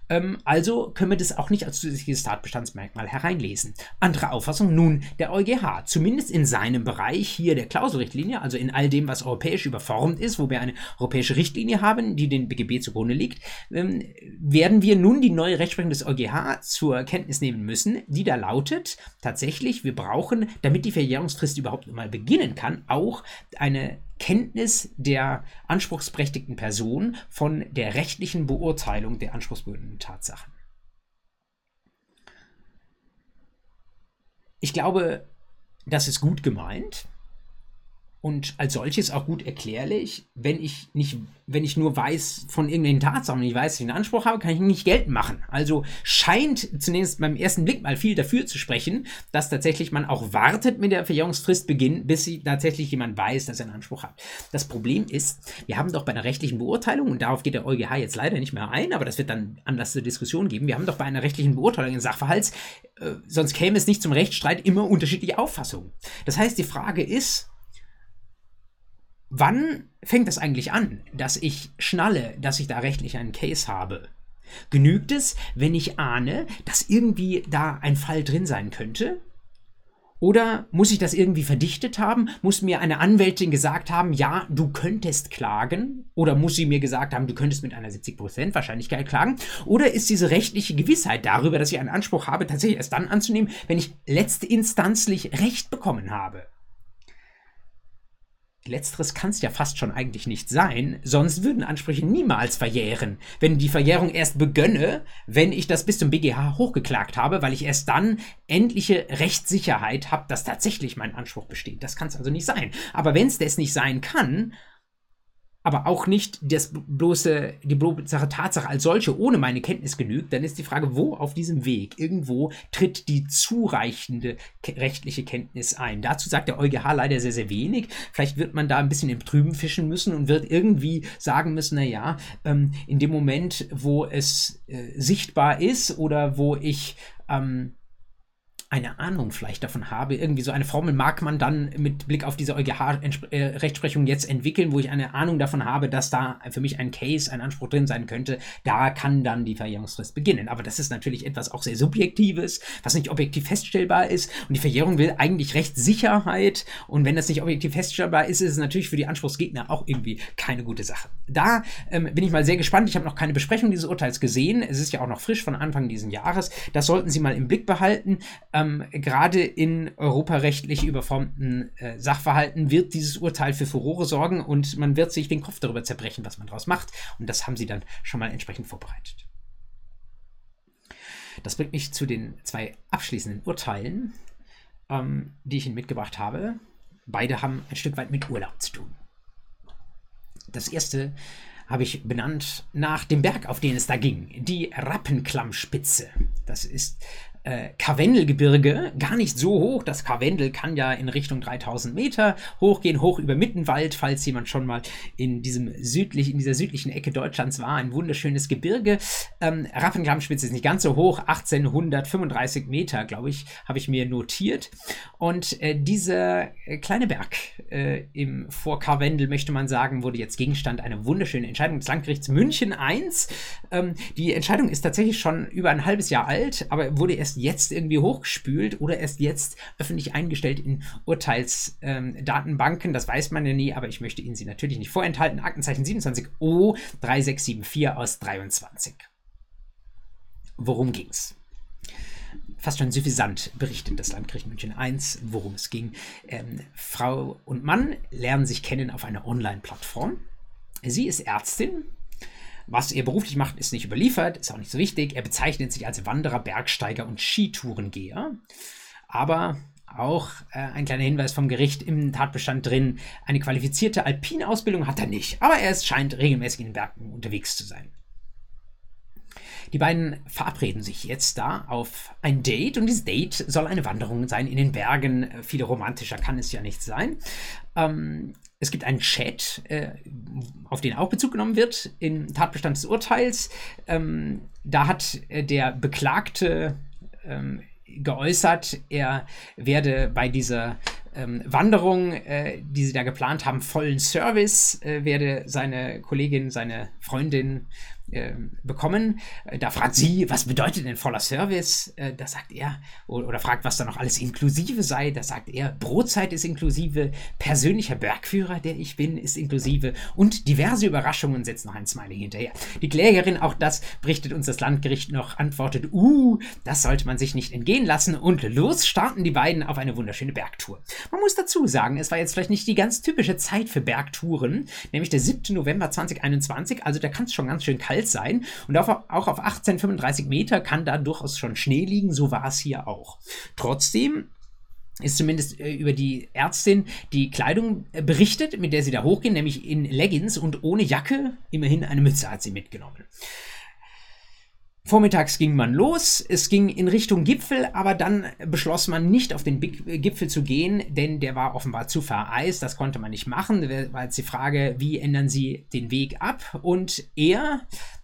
Ähm, also können wir das auch nicht als zusätzliches Tatbestandsmerkmal hereinlesen. Andere Auffassung nun der EuGH, zumindest in seinem Bereich hier der Klauselrichtlinie, also in all dem, was europäisch überformt ist, wo wir eine europäische Richtlinie haben, die den BGB zugrunde liegt, ähm, werden wir nun die neue Rechtsprechung des EuGH zur Kenntnis nehmen müssen, die da lautet, tatsächlich, wir brauchen, damit die Verjährungsfrist überhaupt mal beginnen kann, auch eine Kenntnis der anspruchsberechtigten Person von der rechtlichen Beurteilung der anspruchsbehörenden Tatsachen. Ich glaube, das ist gut gemeint und als solches auch gut erklärlich. Wenn ich nicht, wenn ich nur weiß von irgendwelchen Tatsachen, ich weiß, dass ich einen Anspruch habe, kann ich nicht Geld machen. Also scheint zunächst beim ersten Blick mal viel dafür zu sprechen, dass tatsächlich man auch wartet mit der Verjährungsfrist beginnen, bis sie tatsächlich jemand weiß, dass er einen Anspruch hat. Das Problem ist, wir haben doch bei einer rechtlichen Beurteilung, und darauf geht der EuGH jetzt leider nicht mehr ein, aber das wird dann Anlass zur Diskussion geben, wir haben doch bei einer rechtlichen Beurteilung in Sachverhalts, äh, sonst käme es nicht zum Rechtsstreit, immer unterschiedliche Auffassungen. Das heißt, die Frage ist, wann fängt es eigentlich an, dass ich schnalle, dass ich da rechtlich einen Case habe? Genügt es, wenn ich ahne, dass irgendwie da ein Fall drin sein könnte? Oder muss ich das irgendwie verdichtet haben? Muss mir eine Anwältin gesagt haben, ja, du könntest klagen? Oder muss sie mir gesagt haben, du könntest mit einer 70% Wahrscheinlichkeit klagen? Oder ist diese rechtliche Gewissheit darüber, dass ich einen Anspruch habe, tatsächlich erst dann anzunehmen, wenn ich letztinstanzlich Recht bekommen habe? Letzteres kann es ja fast schon eigentlich nicht sein, sonst würden Ansprüche niemals verjähren. Wenn die Verjährung erst begönne, wenn ich das bis zum BGH hochgeklagt habe, weil ich erst dann endliche Rechtssicherheit habe, dass tatsächlich mein Anspruch besteht. Das kann es also nicht sein. Aber wenn es das nicht sein kann, aber auch nicht das bloße, die bloße Tatsache als solche ohne meine Kenntnis genügt, dann ist die Frage, wo auf diesem Weg irgendwo tritt die zureichende rechtliche Kenntnis ein. Dazu sagt der EuGH leider sehr, sehr wenig. Vielleicht wird man da ein bisschen im Trüben fischen müssen und wird irgendwie sagen müssen, naja, ähm, in dem Moment, wo es äh, sichtbar ist oder wo ich ähm, eine Ahnung vielleicht davon habe. Irgendwie so eine Formel mag man dann mit Blick auf diese EuGH-Rechtsprechung jetzt entwickeln, wo ich eine Ahnung davon habe, dass da für mich ein Case, ein Anspruch drin sein könnte. Da kann dann die Verjährungsfrist beginnen. Aber das ist natürlich etwas auch sehr Subjektives, was nicht objektiv feststellbar ist. Und die Verjährung will eigentlich Rechtssicherheit. Und wenn das nicht objektiv feststellbar ist, ist es natürlich für die Anspruchsgegner auch irgendwie keine gute Sache. Da ähm, bin ich mal sehr gespannt. Ich habe noch keine Besprechung dieses Urteils gesehen. Es ist ja auch noch frisch von Anfang dieses Jahres. Das sollten Sie mal im Blick behalten. Ähm, gerade in europarechtlich überformten äh, Sachverhalten wird dieses Urteil für Furore sorgen und man wird sich den Kopf darüber zerbrechen, was man daraus macht. Und das haben sie dann schon mal entsprechend vorbereitet. Das bringt mich zu den zwei abschließenden Urteilen, ähm, die ich Ihnen mitgebracht habe. Beide haben ein Stück weit mit Urlaub zu tun. Das erste habe ich benannt nach dem Berg, auf den es da ging, die Rappenklammspitze. Das ist äh, Karwendelgebirge, gar nicht so hoch. Das Karwendel kann ja in Richtung 3000 Meter hochgehen, hoch über Mittenwald, falls jemand schon mal in, diesem südlich, in dieser südlichen Ecke Deutschlands war. Ein wunderschönes Gebirge. Ähm, Rappenklammspitze ist nicht ganz so hoch, 1835 Meter, glaube ich, habe ich mir notiert. Und äh, dieser äh, kleine Berg äh, im vor Karwendel, möchte man sagen, wurde jetzt Gegenstand einer wunderschönen Entscheidung des Landgerichts München I. Ähm, die Entscheidung ist tatsächlich schon über ein halbes Jahr alt, aber wurde erst jetzt irgendwie hochgespült oder erst jetzt öffentlich eingestellt in Urteilsdatenbanken. Ähm, das weiß man ja nie, aber ich möchte Ihnen sie natürlich nicht vorenthalten. Aktenzeichen 27O 3674 aus 23. Worum ging's? fast schon suffisant berichtet das Landgericht München I, worum es ging. Ähm, Frau und Mann lernen sich kennen auf einer Online-Plattform. Sie ist Ärztin, was er beruflich macht, ist nicht überliefert, ist auch nicht so wichtig. Er bezeichnet sich als Wanderer, Bergsteiger und Skitourengeher. Aber auch äh, ein kleiner Hinweis vom Gericht im Tatbestand drin, eine qualifizierte alpine Ausbildung hat er nicht, aber er scheint regelmäßig in den Bergen unterwegs zu sein. Die beiden verabreden sich jetzt da auf ein Date und dieses Date soll eine Wanderung sein in den Bergen. Viel romantischer kann es ja nicht sein. Ähm, es gibt einen Chat, äh, auf den auch Bezug genommen wird im Tatbestand des Urteils. Ähm, da hat äh, der Beklagte ähm, geäußert, er werde bei dieser ähm, Wanderung, äh, die sie da geplant haben, vollen Service, äh, werde seine Kollegin, seine Freundin bekommen. Äh, da fragt sie, was bedeutet denn voller Service? Äh, da sagt er, oder, oder, fragt, was da noch alles inklusive sei. Da sagt er, Brotzeit ist inklusive, persönlicher Bergführer, der ich bin, ist inklusive und diverse Überraschungen setzt noch ein Smiley hinterher. Die Klägerin, auch das berichtet uns das Landgericht noch, antwortet, uh, das sollte man sich nicht entgehen lassen und los starten die beiden auf eine wunderschöne Bergtour. Man muss dazu sagen, es war jetzt vielleicht nicht die ganz typische Zeit für Bergtouren, nämlich der 7. November 2021, also da kann es schon ganz schön kalt kalt sein. Und auch, auch auf 1835 Meter kann da durchaus schon Schnee liegen. So war es hier auch. Trotzdem ist zumindest äh, über die Ärztin die Kleidung äh, berichtet, mit der sie da hochgehen, nämlich in Leggings und ohne Jacke. Immerhin eine Mütze hat sie mitgenommen. Vormittags ging man los, es ging in Richtung Gipfel, aber dann beschloss man nicht auf den äh, Gipfel zu gehen, denn der war offenbar zu vereist, das konnte man nicht machen. War jetzt die Frage, wie ändern sie den Weg ab? Und er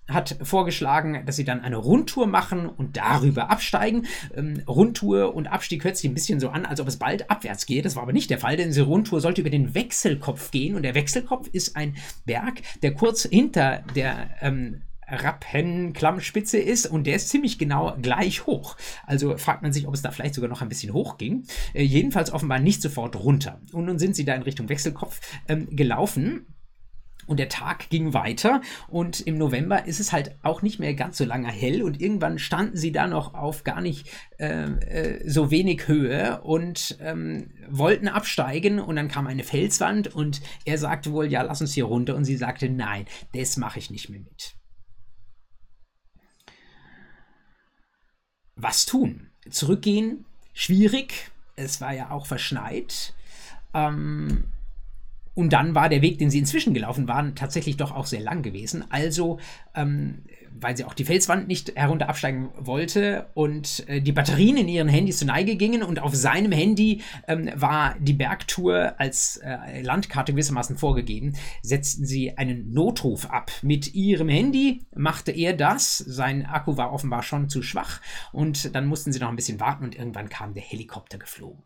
hat vorgeschlagen, dass sie dann eine Rundtour machen und darüber absteigen. Ähm, Rundtour und Abstieg hört sich ein bisschen so an, als ob es bald abwärts geht. Das war aber nicht der Fall, denn diese Rundtour sollte über den Wechselkopf gehen und der Wechselkopf ist ein Berg, der kurz hinter der ähm, Rappenklammspitze ist und der ist ziemlich genau gleich hoch. Also fragt man sich, ob es da vielleicht sogar noch ein bisschen hoch ging. Äh, jedenfalls offenbar nicht sofort runter. Und nun sind sie da in Richtung Wechselkopf ähm, gelaufen. Und der Tag ging weiter und im November ist es halt auch nicht mehr ganz so lange hell und irgendwann standen sie da noch auf gar nicht äh, äh, so wenig Höhe und ähm, wollten absteigen und dann kam eine Felswand und er sagte wohl, ja, lass uns hier runter und sie sagte, nein, das mache ich nicht mehr mit. Was tun? Zurückgehen, schwierig. Es war ja auch verschneit. Ähm, und dann war der Weg, den sie inzwischen gelaufen waren, tatsächlich doch auch sehr lang gewesen. Also, ähm, weil sie auch die Felswand nicht herunter absteigen wollte und äh, die Batterien in ihren Handys zu Neige gingen und auf seinem Handy ähm, war die Bergtour als äh, Landkarte gewissermaßen vorgegeben, setzten sie einen Notruf ab. Mit ihrem Handy machte er das. Sein Akku war offenbar schon zu schwach und dann mussten sie noch ein bisschen warten und irgendwann kam der Helikopter geflogen.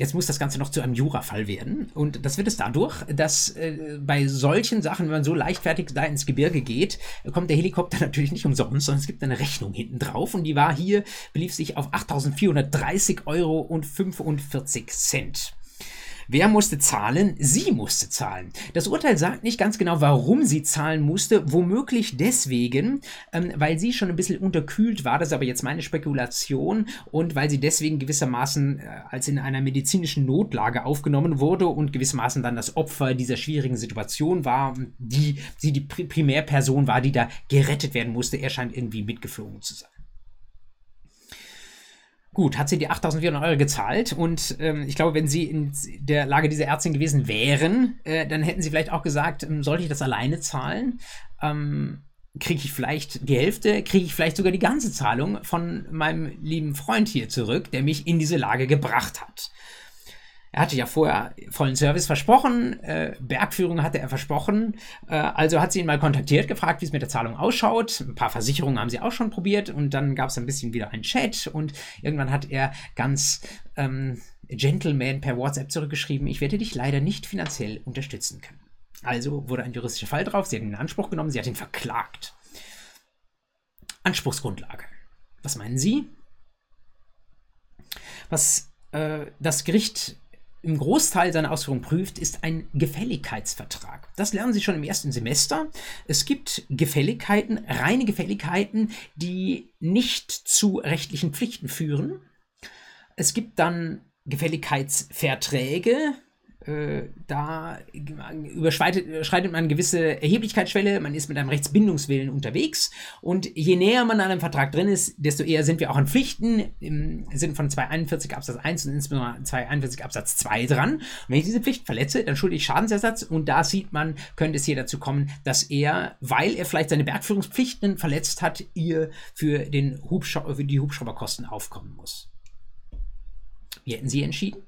Jetzt muss das Ganze noch zu einem Jurafall werden. Und das wird es dadurch, dass äh, bei solchen Sachen, wenn man so leichtfertig da ins Gebirge geht, kommt der Helikopter natürlich nicht umsonst, sondern es gibt eine Rechnung hinten drauf. Und die war hier, belief sich auf 8.430 Euro und 45 Cent. Wer musste zahlen? Sie musste zahlen. Das Urteil sagt nicht ganz genau, warum sie zahlen musste. Womöglich deswegen, ähm, weil sie schon ein bisschen unterkühlt war. Das ist aber jetzt meine Spekulation. Und weil sie deswegen gewissermaßen äh, als in einer medizinischen Notlage aufgenommen wurde und gewissermaßen dann das Opfer dieser schwierigen Situation war, die sie die Primärperson war, die da gerettet werden musste. Er scheint irgendwie mitgeflogen zu sein. Gut, hat sie die 8.400 Euro gezahlt und ähm, ich glaube, wenn sie in der Lage dieser Ärztin gewesen wären, äh, dann hätten sie vielleicht auch gesagt, ähm, sollte ich das alleine zahlen? Ähm, kriege ich vielleicht die Hälfte, kriege ich vielleicht sogar die ganze Zahlung von meinem lieben Freund hier zurück, der mich in diese Lage gebracht hat. Er hatte ja vorher vollen Service versprochen, äh, Bergführung hatte er versprochen, äh, also hat sie ihn mal kontaktiert, gefragt, wie es mit der Zahlung ausschaut. Ein paar Versicherungen haben sie auch schon probiert und dann gab es ein bisschen wieder einen Chat und irgendwann hat er ganz ähm, Gentleman per WhatsApp zurückgeschrieben, ich werde dich leider nicht finanziell unterstützen können. Also wurde ein juristischer Fall drauf, sie hat ihn in Anspruch genommen, sie hat ihn verklagt. Anspruchsgrundlage. Was meinen Sie? Was äh, das Gericht im Großteil seiner Ausführungen prüft, ist ein Gefälligkeitsvertrag. Das lernen Sie schon im ersten Semester. Es gibt Gefälligkeiten, reine Gefälligkeiten, die nicht zu rechtlichen Pflichten führen. Es gibt dann Gefälligkeitsverträge, da überschreitet man eine gewisse Erheblichkeitsschwelle, man ist mit einem Rechtsbindungswillen unterwegs und je näher man an einem Vertrag drin ist, desto eher sind wir auch an Pflichten im Sinne von 241 Absatz 1 und insbesondere 241 Absatz 2 dran. Und wenn ich diese Pflicht verletze, dann schulde ich Schadensersatz und da sieht man, könnte es hier dazu kommen, dass er, weil er vielleicht seine Bergführungspflichten verletzt hat, ihr für, den Hubschrauber, für die Hubschrauberkosten aufkommen muss. Wie hätten Sie entschieden?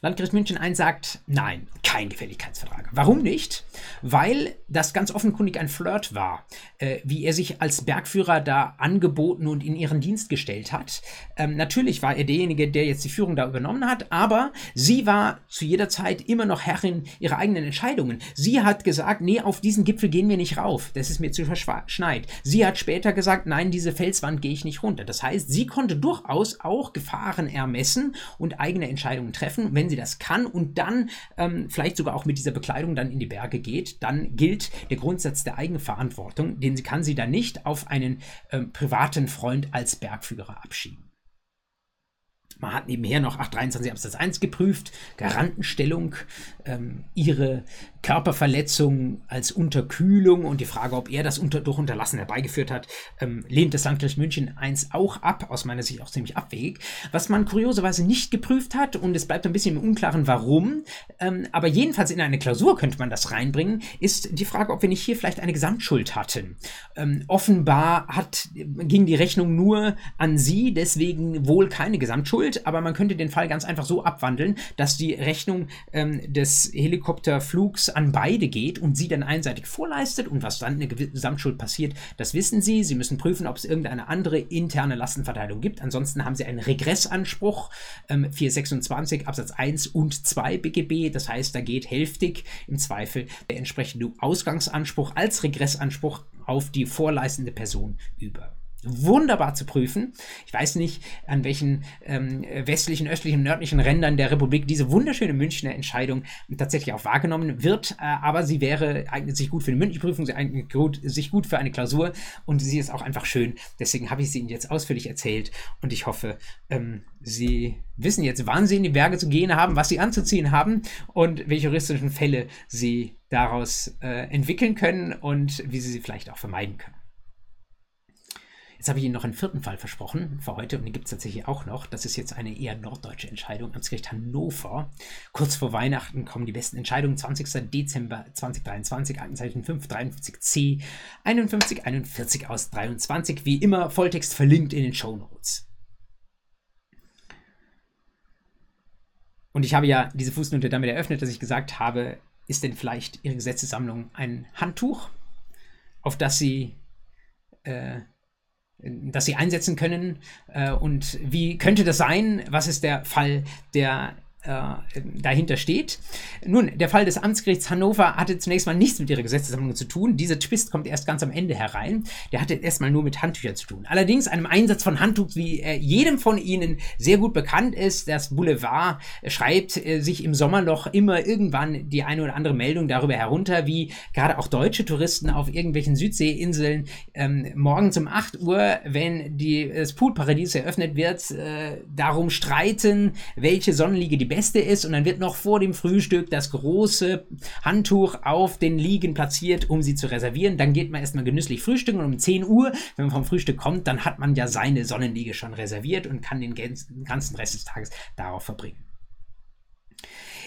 Landgericht München 1 sagt, nein, kein Gefälligkeitsvertrag. Warum nicht? Weil das ganz offenkundig ein Flirt war, äh, wie er sich als Bergführer da angeboten und in ihren Dienst gestellt hat. Ähm, natürlich war er derjenige, der jetzt die Führung da übernommen hat, aber sie war zu jeder Zeit immer noch Herrin ihrer eigenen Entscheidungen. Sie hat gesagt, nee, auf diesen Gipfel gehen wir nicht rauf, das ist mir zu verschneit. Sie hat später gesagt, nein, diese Felswand gehe ich nicht runter. Das heißt, sie konnte durchaus auch Gefahren ermessen und eigene Entscheidungen treffen, wenn sie das kann und dann ähm, vielleicht sogar auch mit dieser Bekleidung dann in die Berge geht, dann gilt der Grundsatz der Eigenverantwortung, den sie kann sie dann nicht auf einen ähm, privaten Freund als Bergführer abschieben. Man hat nebenher noch 823 Absatz 1 geprüft, Garantenstellung, ähm, ihre Körperverletzung als Unterkühlung und die Frage, ob er das unter, durch Unterlassen herbeigeführt hat, ähm, lehnt das Landgericht München 1 auch ab, aus meiner Sicht auch ziemlich abwegig. Was man kurioserweise nicht geprüft hat, und es bleibt ein bisschen im Unklaren, warum, ähm, aber jedenfalls in eine Klausur könnte man das reinbringen, ist die Frage, ob wir nicht hier vielleicht eine Gesamtschuld hatten. Ähm, offenbar hat, ging die Rechnung nur an sie, deswegen wohl keine Gesamtschuld, aber man könnte den Fall ganz einfach so abwandeln, dass die Rechnung ähm, des Helikopterflugs an beide geht und sie dann einseitig vorleistet und was dann in der Gesamtschuld passiert, das wissen sie. Sie müssen prüfen, ob es irgendeine andere interne Lastenverteilung gibt. Ansonsten haben sie einen Regressanspruch, ähm, 426 Absatz 1 und 2 BGB. Das heißt, da geht hälftig im Zweifel der entsprechende Ausgangsanspruch als Regressanspruch auf die vorleistende Person über wunderbar zu prüfen. Ich weiß nicht, an welchen ähm, westlichen, östlichen, nördlichen Rändern der Republik diese wunderschöne Münchner Entscheidung tatsächlich auch wahrgenommen wird, äh, aber sie wäre, eignet sich gut für eine mündliche Prüfung, sie eignet gut, sich gut für eine Klausur und sie ist auch einfach schön. Deswegen habe ich sie Ihnen jetzt ausführlich erzählt und ich hoffe, ähm, Sie wissen jetzt, wann Sie in die Berge zu gehen haben, was Sie anzuziehen haben und welche juristischen Fälle Sie daraus äh, entwickeln können und wie Sie sie vielleicht auch vermeiden können. Jetzt habe ich Ihnen noch einen vierten Fall versprochen für heute und den gibt es tatsächlich auch noch. Das ist jetzt eine eher norddeutsche Entscheidung. Amtsgericht Hannover. Kurz vor Weihnachten kommen die besten Entscheidungen. 20. Dezember 2023, Aktenzeichen 553c 5141 aus 23. Wie immer Volltext verlinkt in den Show Notes. Und ich habe ja diese Fußnote damit eröffnet, dass ich gesagt habe, ist denn vielleicht Ihre Gesetzessammlung ein Handtuch, auf das Sie äh, das sie einsetzen können. Äh, und wie könnte das sein? Was ist der Fall, der äh, dahinter steht. Nun, der Fall des Amtsgerichts Hannover hatte zunächst mal nichts mit ihrer Gesetzessammlung zu tun. Dieser Twist kommt erst ganz am Ende herein. Der hatte erstmal nur mit Handtüchern zu tun. Allerdings einem Einsatz von Handtuch, wie äh, jedem von Ihnen sehr gut bekannt ist. Das Boulevard schreibt äh, sich im Sommer noch immer irgendwann die eine oder andere Meldung darüber herunter, wie gerade auch deutsche Touristen auf irgendwelchen Südseeinseln ähm, morgens um 8 Uhr, wenn die, das Poolparadies eröffnet wird, äh, darum streiten, welche Sonnenliege die beste ist und dann wird noch vor dem Frühstück das große Handtuch auf den Liegen platziert, um sie zu reservieren. Dann geht man erstmal genüsslich frühstücken und um 10 Uhr, wenn man vom Frühstück kommt, dann hat man ja seine Sonnenliege schon reserviert und kann den ganzen Rest des Tages darauf verbringen.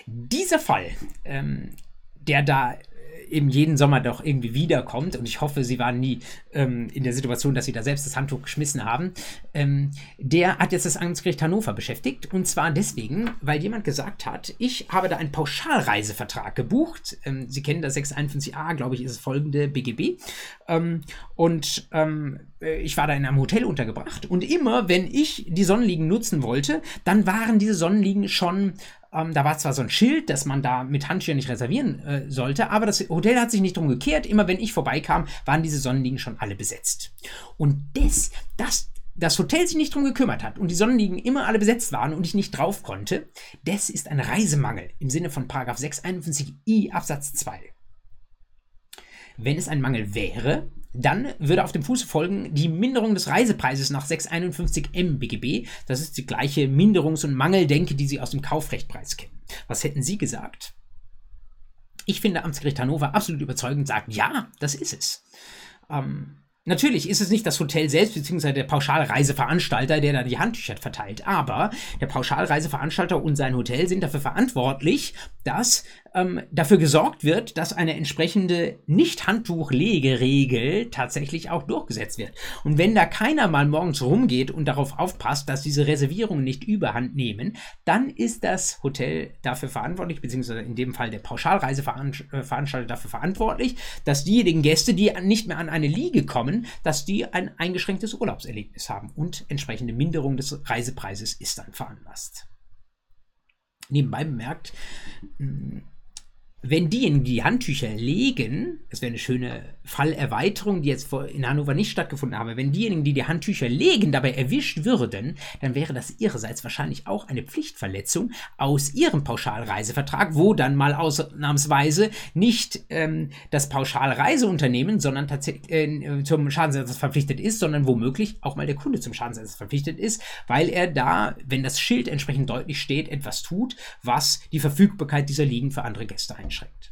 Dieser Fall, ähm, der da eben jeden Sommer doch irgendwie wiederkommt. Und ich hoffe, sie waren nie ähm, in der Situation, dass sie da selbst das Handtuch geschmissen haben. Ähm, der hat jetzt das Amtsgericht Hannover beschäftigt. Und zwar deswegen, weil jemand gesagt hat, ich habe da einen Pauschalreisevertrag gebucht. Ähm, sie kennen das 651a, glaube ich, ist es folgende BGB. Ähm, und ähm, äh, ich war da in einem Hotel untergebracht. Und immer, wenn ich die Sonnenliegen nutzen wollte, dann waren diese Sonnenliegen schon ähm, da war zwar so ein Schild, dass man da mit Handschuhen nicht reservieren äh, sollte, aber das Hotel hat sich nicht drum gekehrt. Immer wenn ich vorbeikam, waren diese Sonnenliegen schon alle besetzt. Und das, das, das Hotel sich nicht drum gekümmert hat und die Sonnenliegen immer alle besetzt waren und ich nicht drauf konnte, das ist ein Reisemangel im Sinne von 651i Absatz 2. Wenn es ein Mangel wäre, dann würde auf dem Fuß folgen die Minderung des Reisepreises nach 651 MBGB. Das ist die gleiche Minderungs- und Mangeldenke, die Sie aus dem Kaufrechtpreis kennen. Was hätten Sie gesagt? Ich finde, Amtsgericht Hannover absolut überzeugend sagt, ja, das ist es. Ähm, Natürlich ist es nicht das Hotel selbst beziehungsweise der Pauschalreiseveranstalter, der da die Handtücher verteilt, aber der Pauschalreiseveranstalter und sein Hotel sind dafür verantwortlich, dass ähm, dafür gesorgt wird, dass eine entsprechende Nicht-Handtuch-Legeregel tatsächlich auch durchgesetzt wird. Und wenn da keiner mal morgens rumgeht und darauf aufpasst, dass diese Reservierungen nicht überhand nehmen, dann ist das Hotel dafür verantwortlich, beziehungsweise in dem Fall der Pauschalreiseveranstalter dafür verantwortlich, dass diejenigen Gäste, die nicht mehr an eine Liege kommen, dass die ein eingeschränktes Urlaubserlebnis haben und entsprechende Minderung des Reisepreises ist dann veranlasst. Nebenbei bemerkt, wenn diejenigen, die Handtücher legen, das wäre eine schöne Fallerweiterung, die jetzt in Hannover nicht stattgefunden habe, wenn diejenigen, die die Handtücher legen, dabei erwischt würden, dann wäre das ihrerseits wahrscheinlich auch eine Pflichtverletzung aus ihrem Pauschalreisevertrag, wo dann mal ausnahmsweise nicht ähm, das Pauschalreiseunternehmen, sondern tatsächlich äh, zum Schadensersatz verpflichtet ist, sondern womöglich auch mal der Kunde zum Schadensersatz verpflichtet ist, weil er da, wenn das Schild entsprechend deutlich steht, etwas tut, was die Verfügbarkeit dieser Liegen für andere Gäste einschränkt.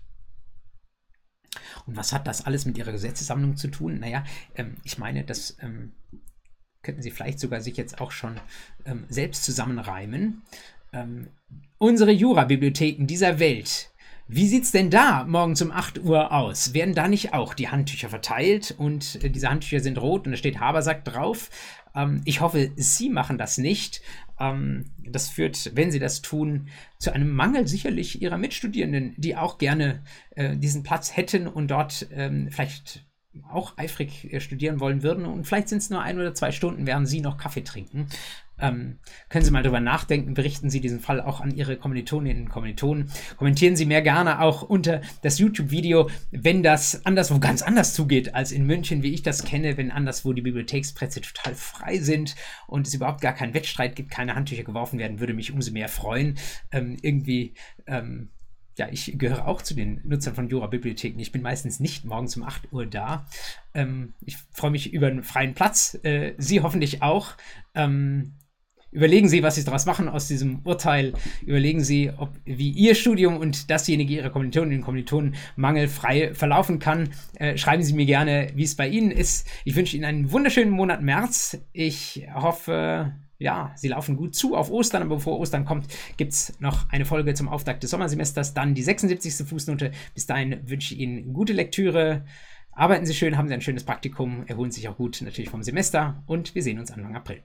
Und was hat das alles mit Ihrer Gesetzessammlung zu tun? Naja, ähm, ich meine, das ähm, könnten Sie vielleicht sogar sich jetzt auch schon ähm, selbst zusammenreimen. Ähm, unsere Jura-Bibliotheken dieser Welt wie sieht es denn da morgens um 8 Uhr aus? Werden da nicht auch die Handtücher verteilt und äh, diese Handtücher sind rot und da steht Habersack drauf? Ähm, ich hoffe, Sie machen das nicht. Ähm, das führt, wenn Sie das tun, zu einem Mangel sicherlich Ihrer Mitstudierenden, die auch gerne äh, diesen Platz hätten und dort ähm, vielleicht auch eifrig äh, studieren wollen würden und vielleicht sind es nur ein oder zwei Stunden, während Sie noch Kaffee trinken. Ähm, können Sie mal darüber nachdenken, berichten Sie diesen Fall auch an Ihre Kommilitoninnen und Kommilitonen. Kommentieren Sie mir gerne auch unter das YouTube-Video, wenn das anderswo ganz anders zugeht als in München, wie ich das kenne, wenn anderswo die Bibliotheksplätze total frei sind und es überhaupt gar keinen Wettstreit gibt, keine Handtücher geworfen werden, würde mich umso mehr freuen. Ähm, irgendwie ähm, ja, ich gehöre auch zu den Nutzern von Jura-Bibliotheken. Ich bin meistens nicht morgens um 8 Uhr da. Ähm, ich freue mich über einen freien Platz. Äh, Sie hoffentlich auch. Ähm, überlegen Sie, was Sie daraus machen aus diesem Urteil. Überlegen Sie, ob wie Ihr Studium und dasjenige Ihrer Kommilitoninnen und Kommilitonen mangelfrei verlaufen kann. Äh, schreiben Sie mir gerne, wie es bei Ihnen ist. Ich wünsche Ihnen einen wunderschönen Monat März. Ich hoffe, ja, sie laufen gut zu auf Ostern, aber bevor Ostern kommt, gibt es noch eine Folge zum Auftakt des Sommersemesters, dann die 76. Fußnote. Bis dahin wünsche ich Ihnen gute Lektüre. Arbeiten Sie schön, haben Sie ein schönes Praktikum, erholen sich auch gut natürlich vom Semester und wir sehen uns Anfang April.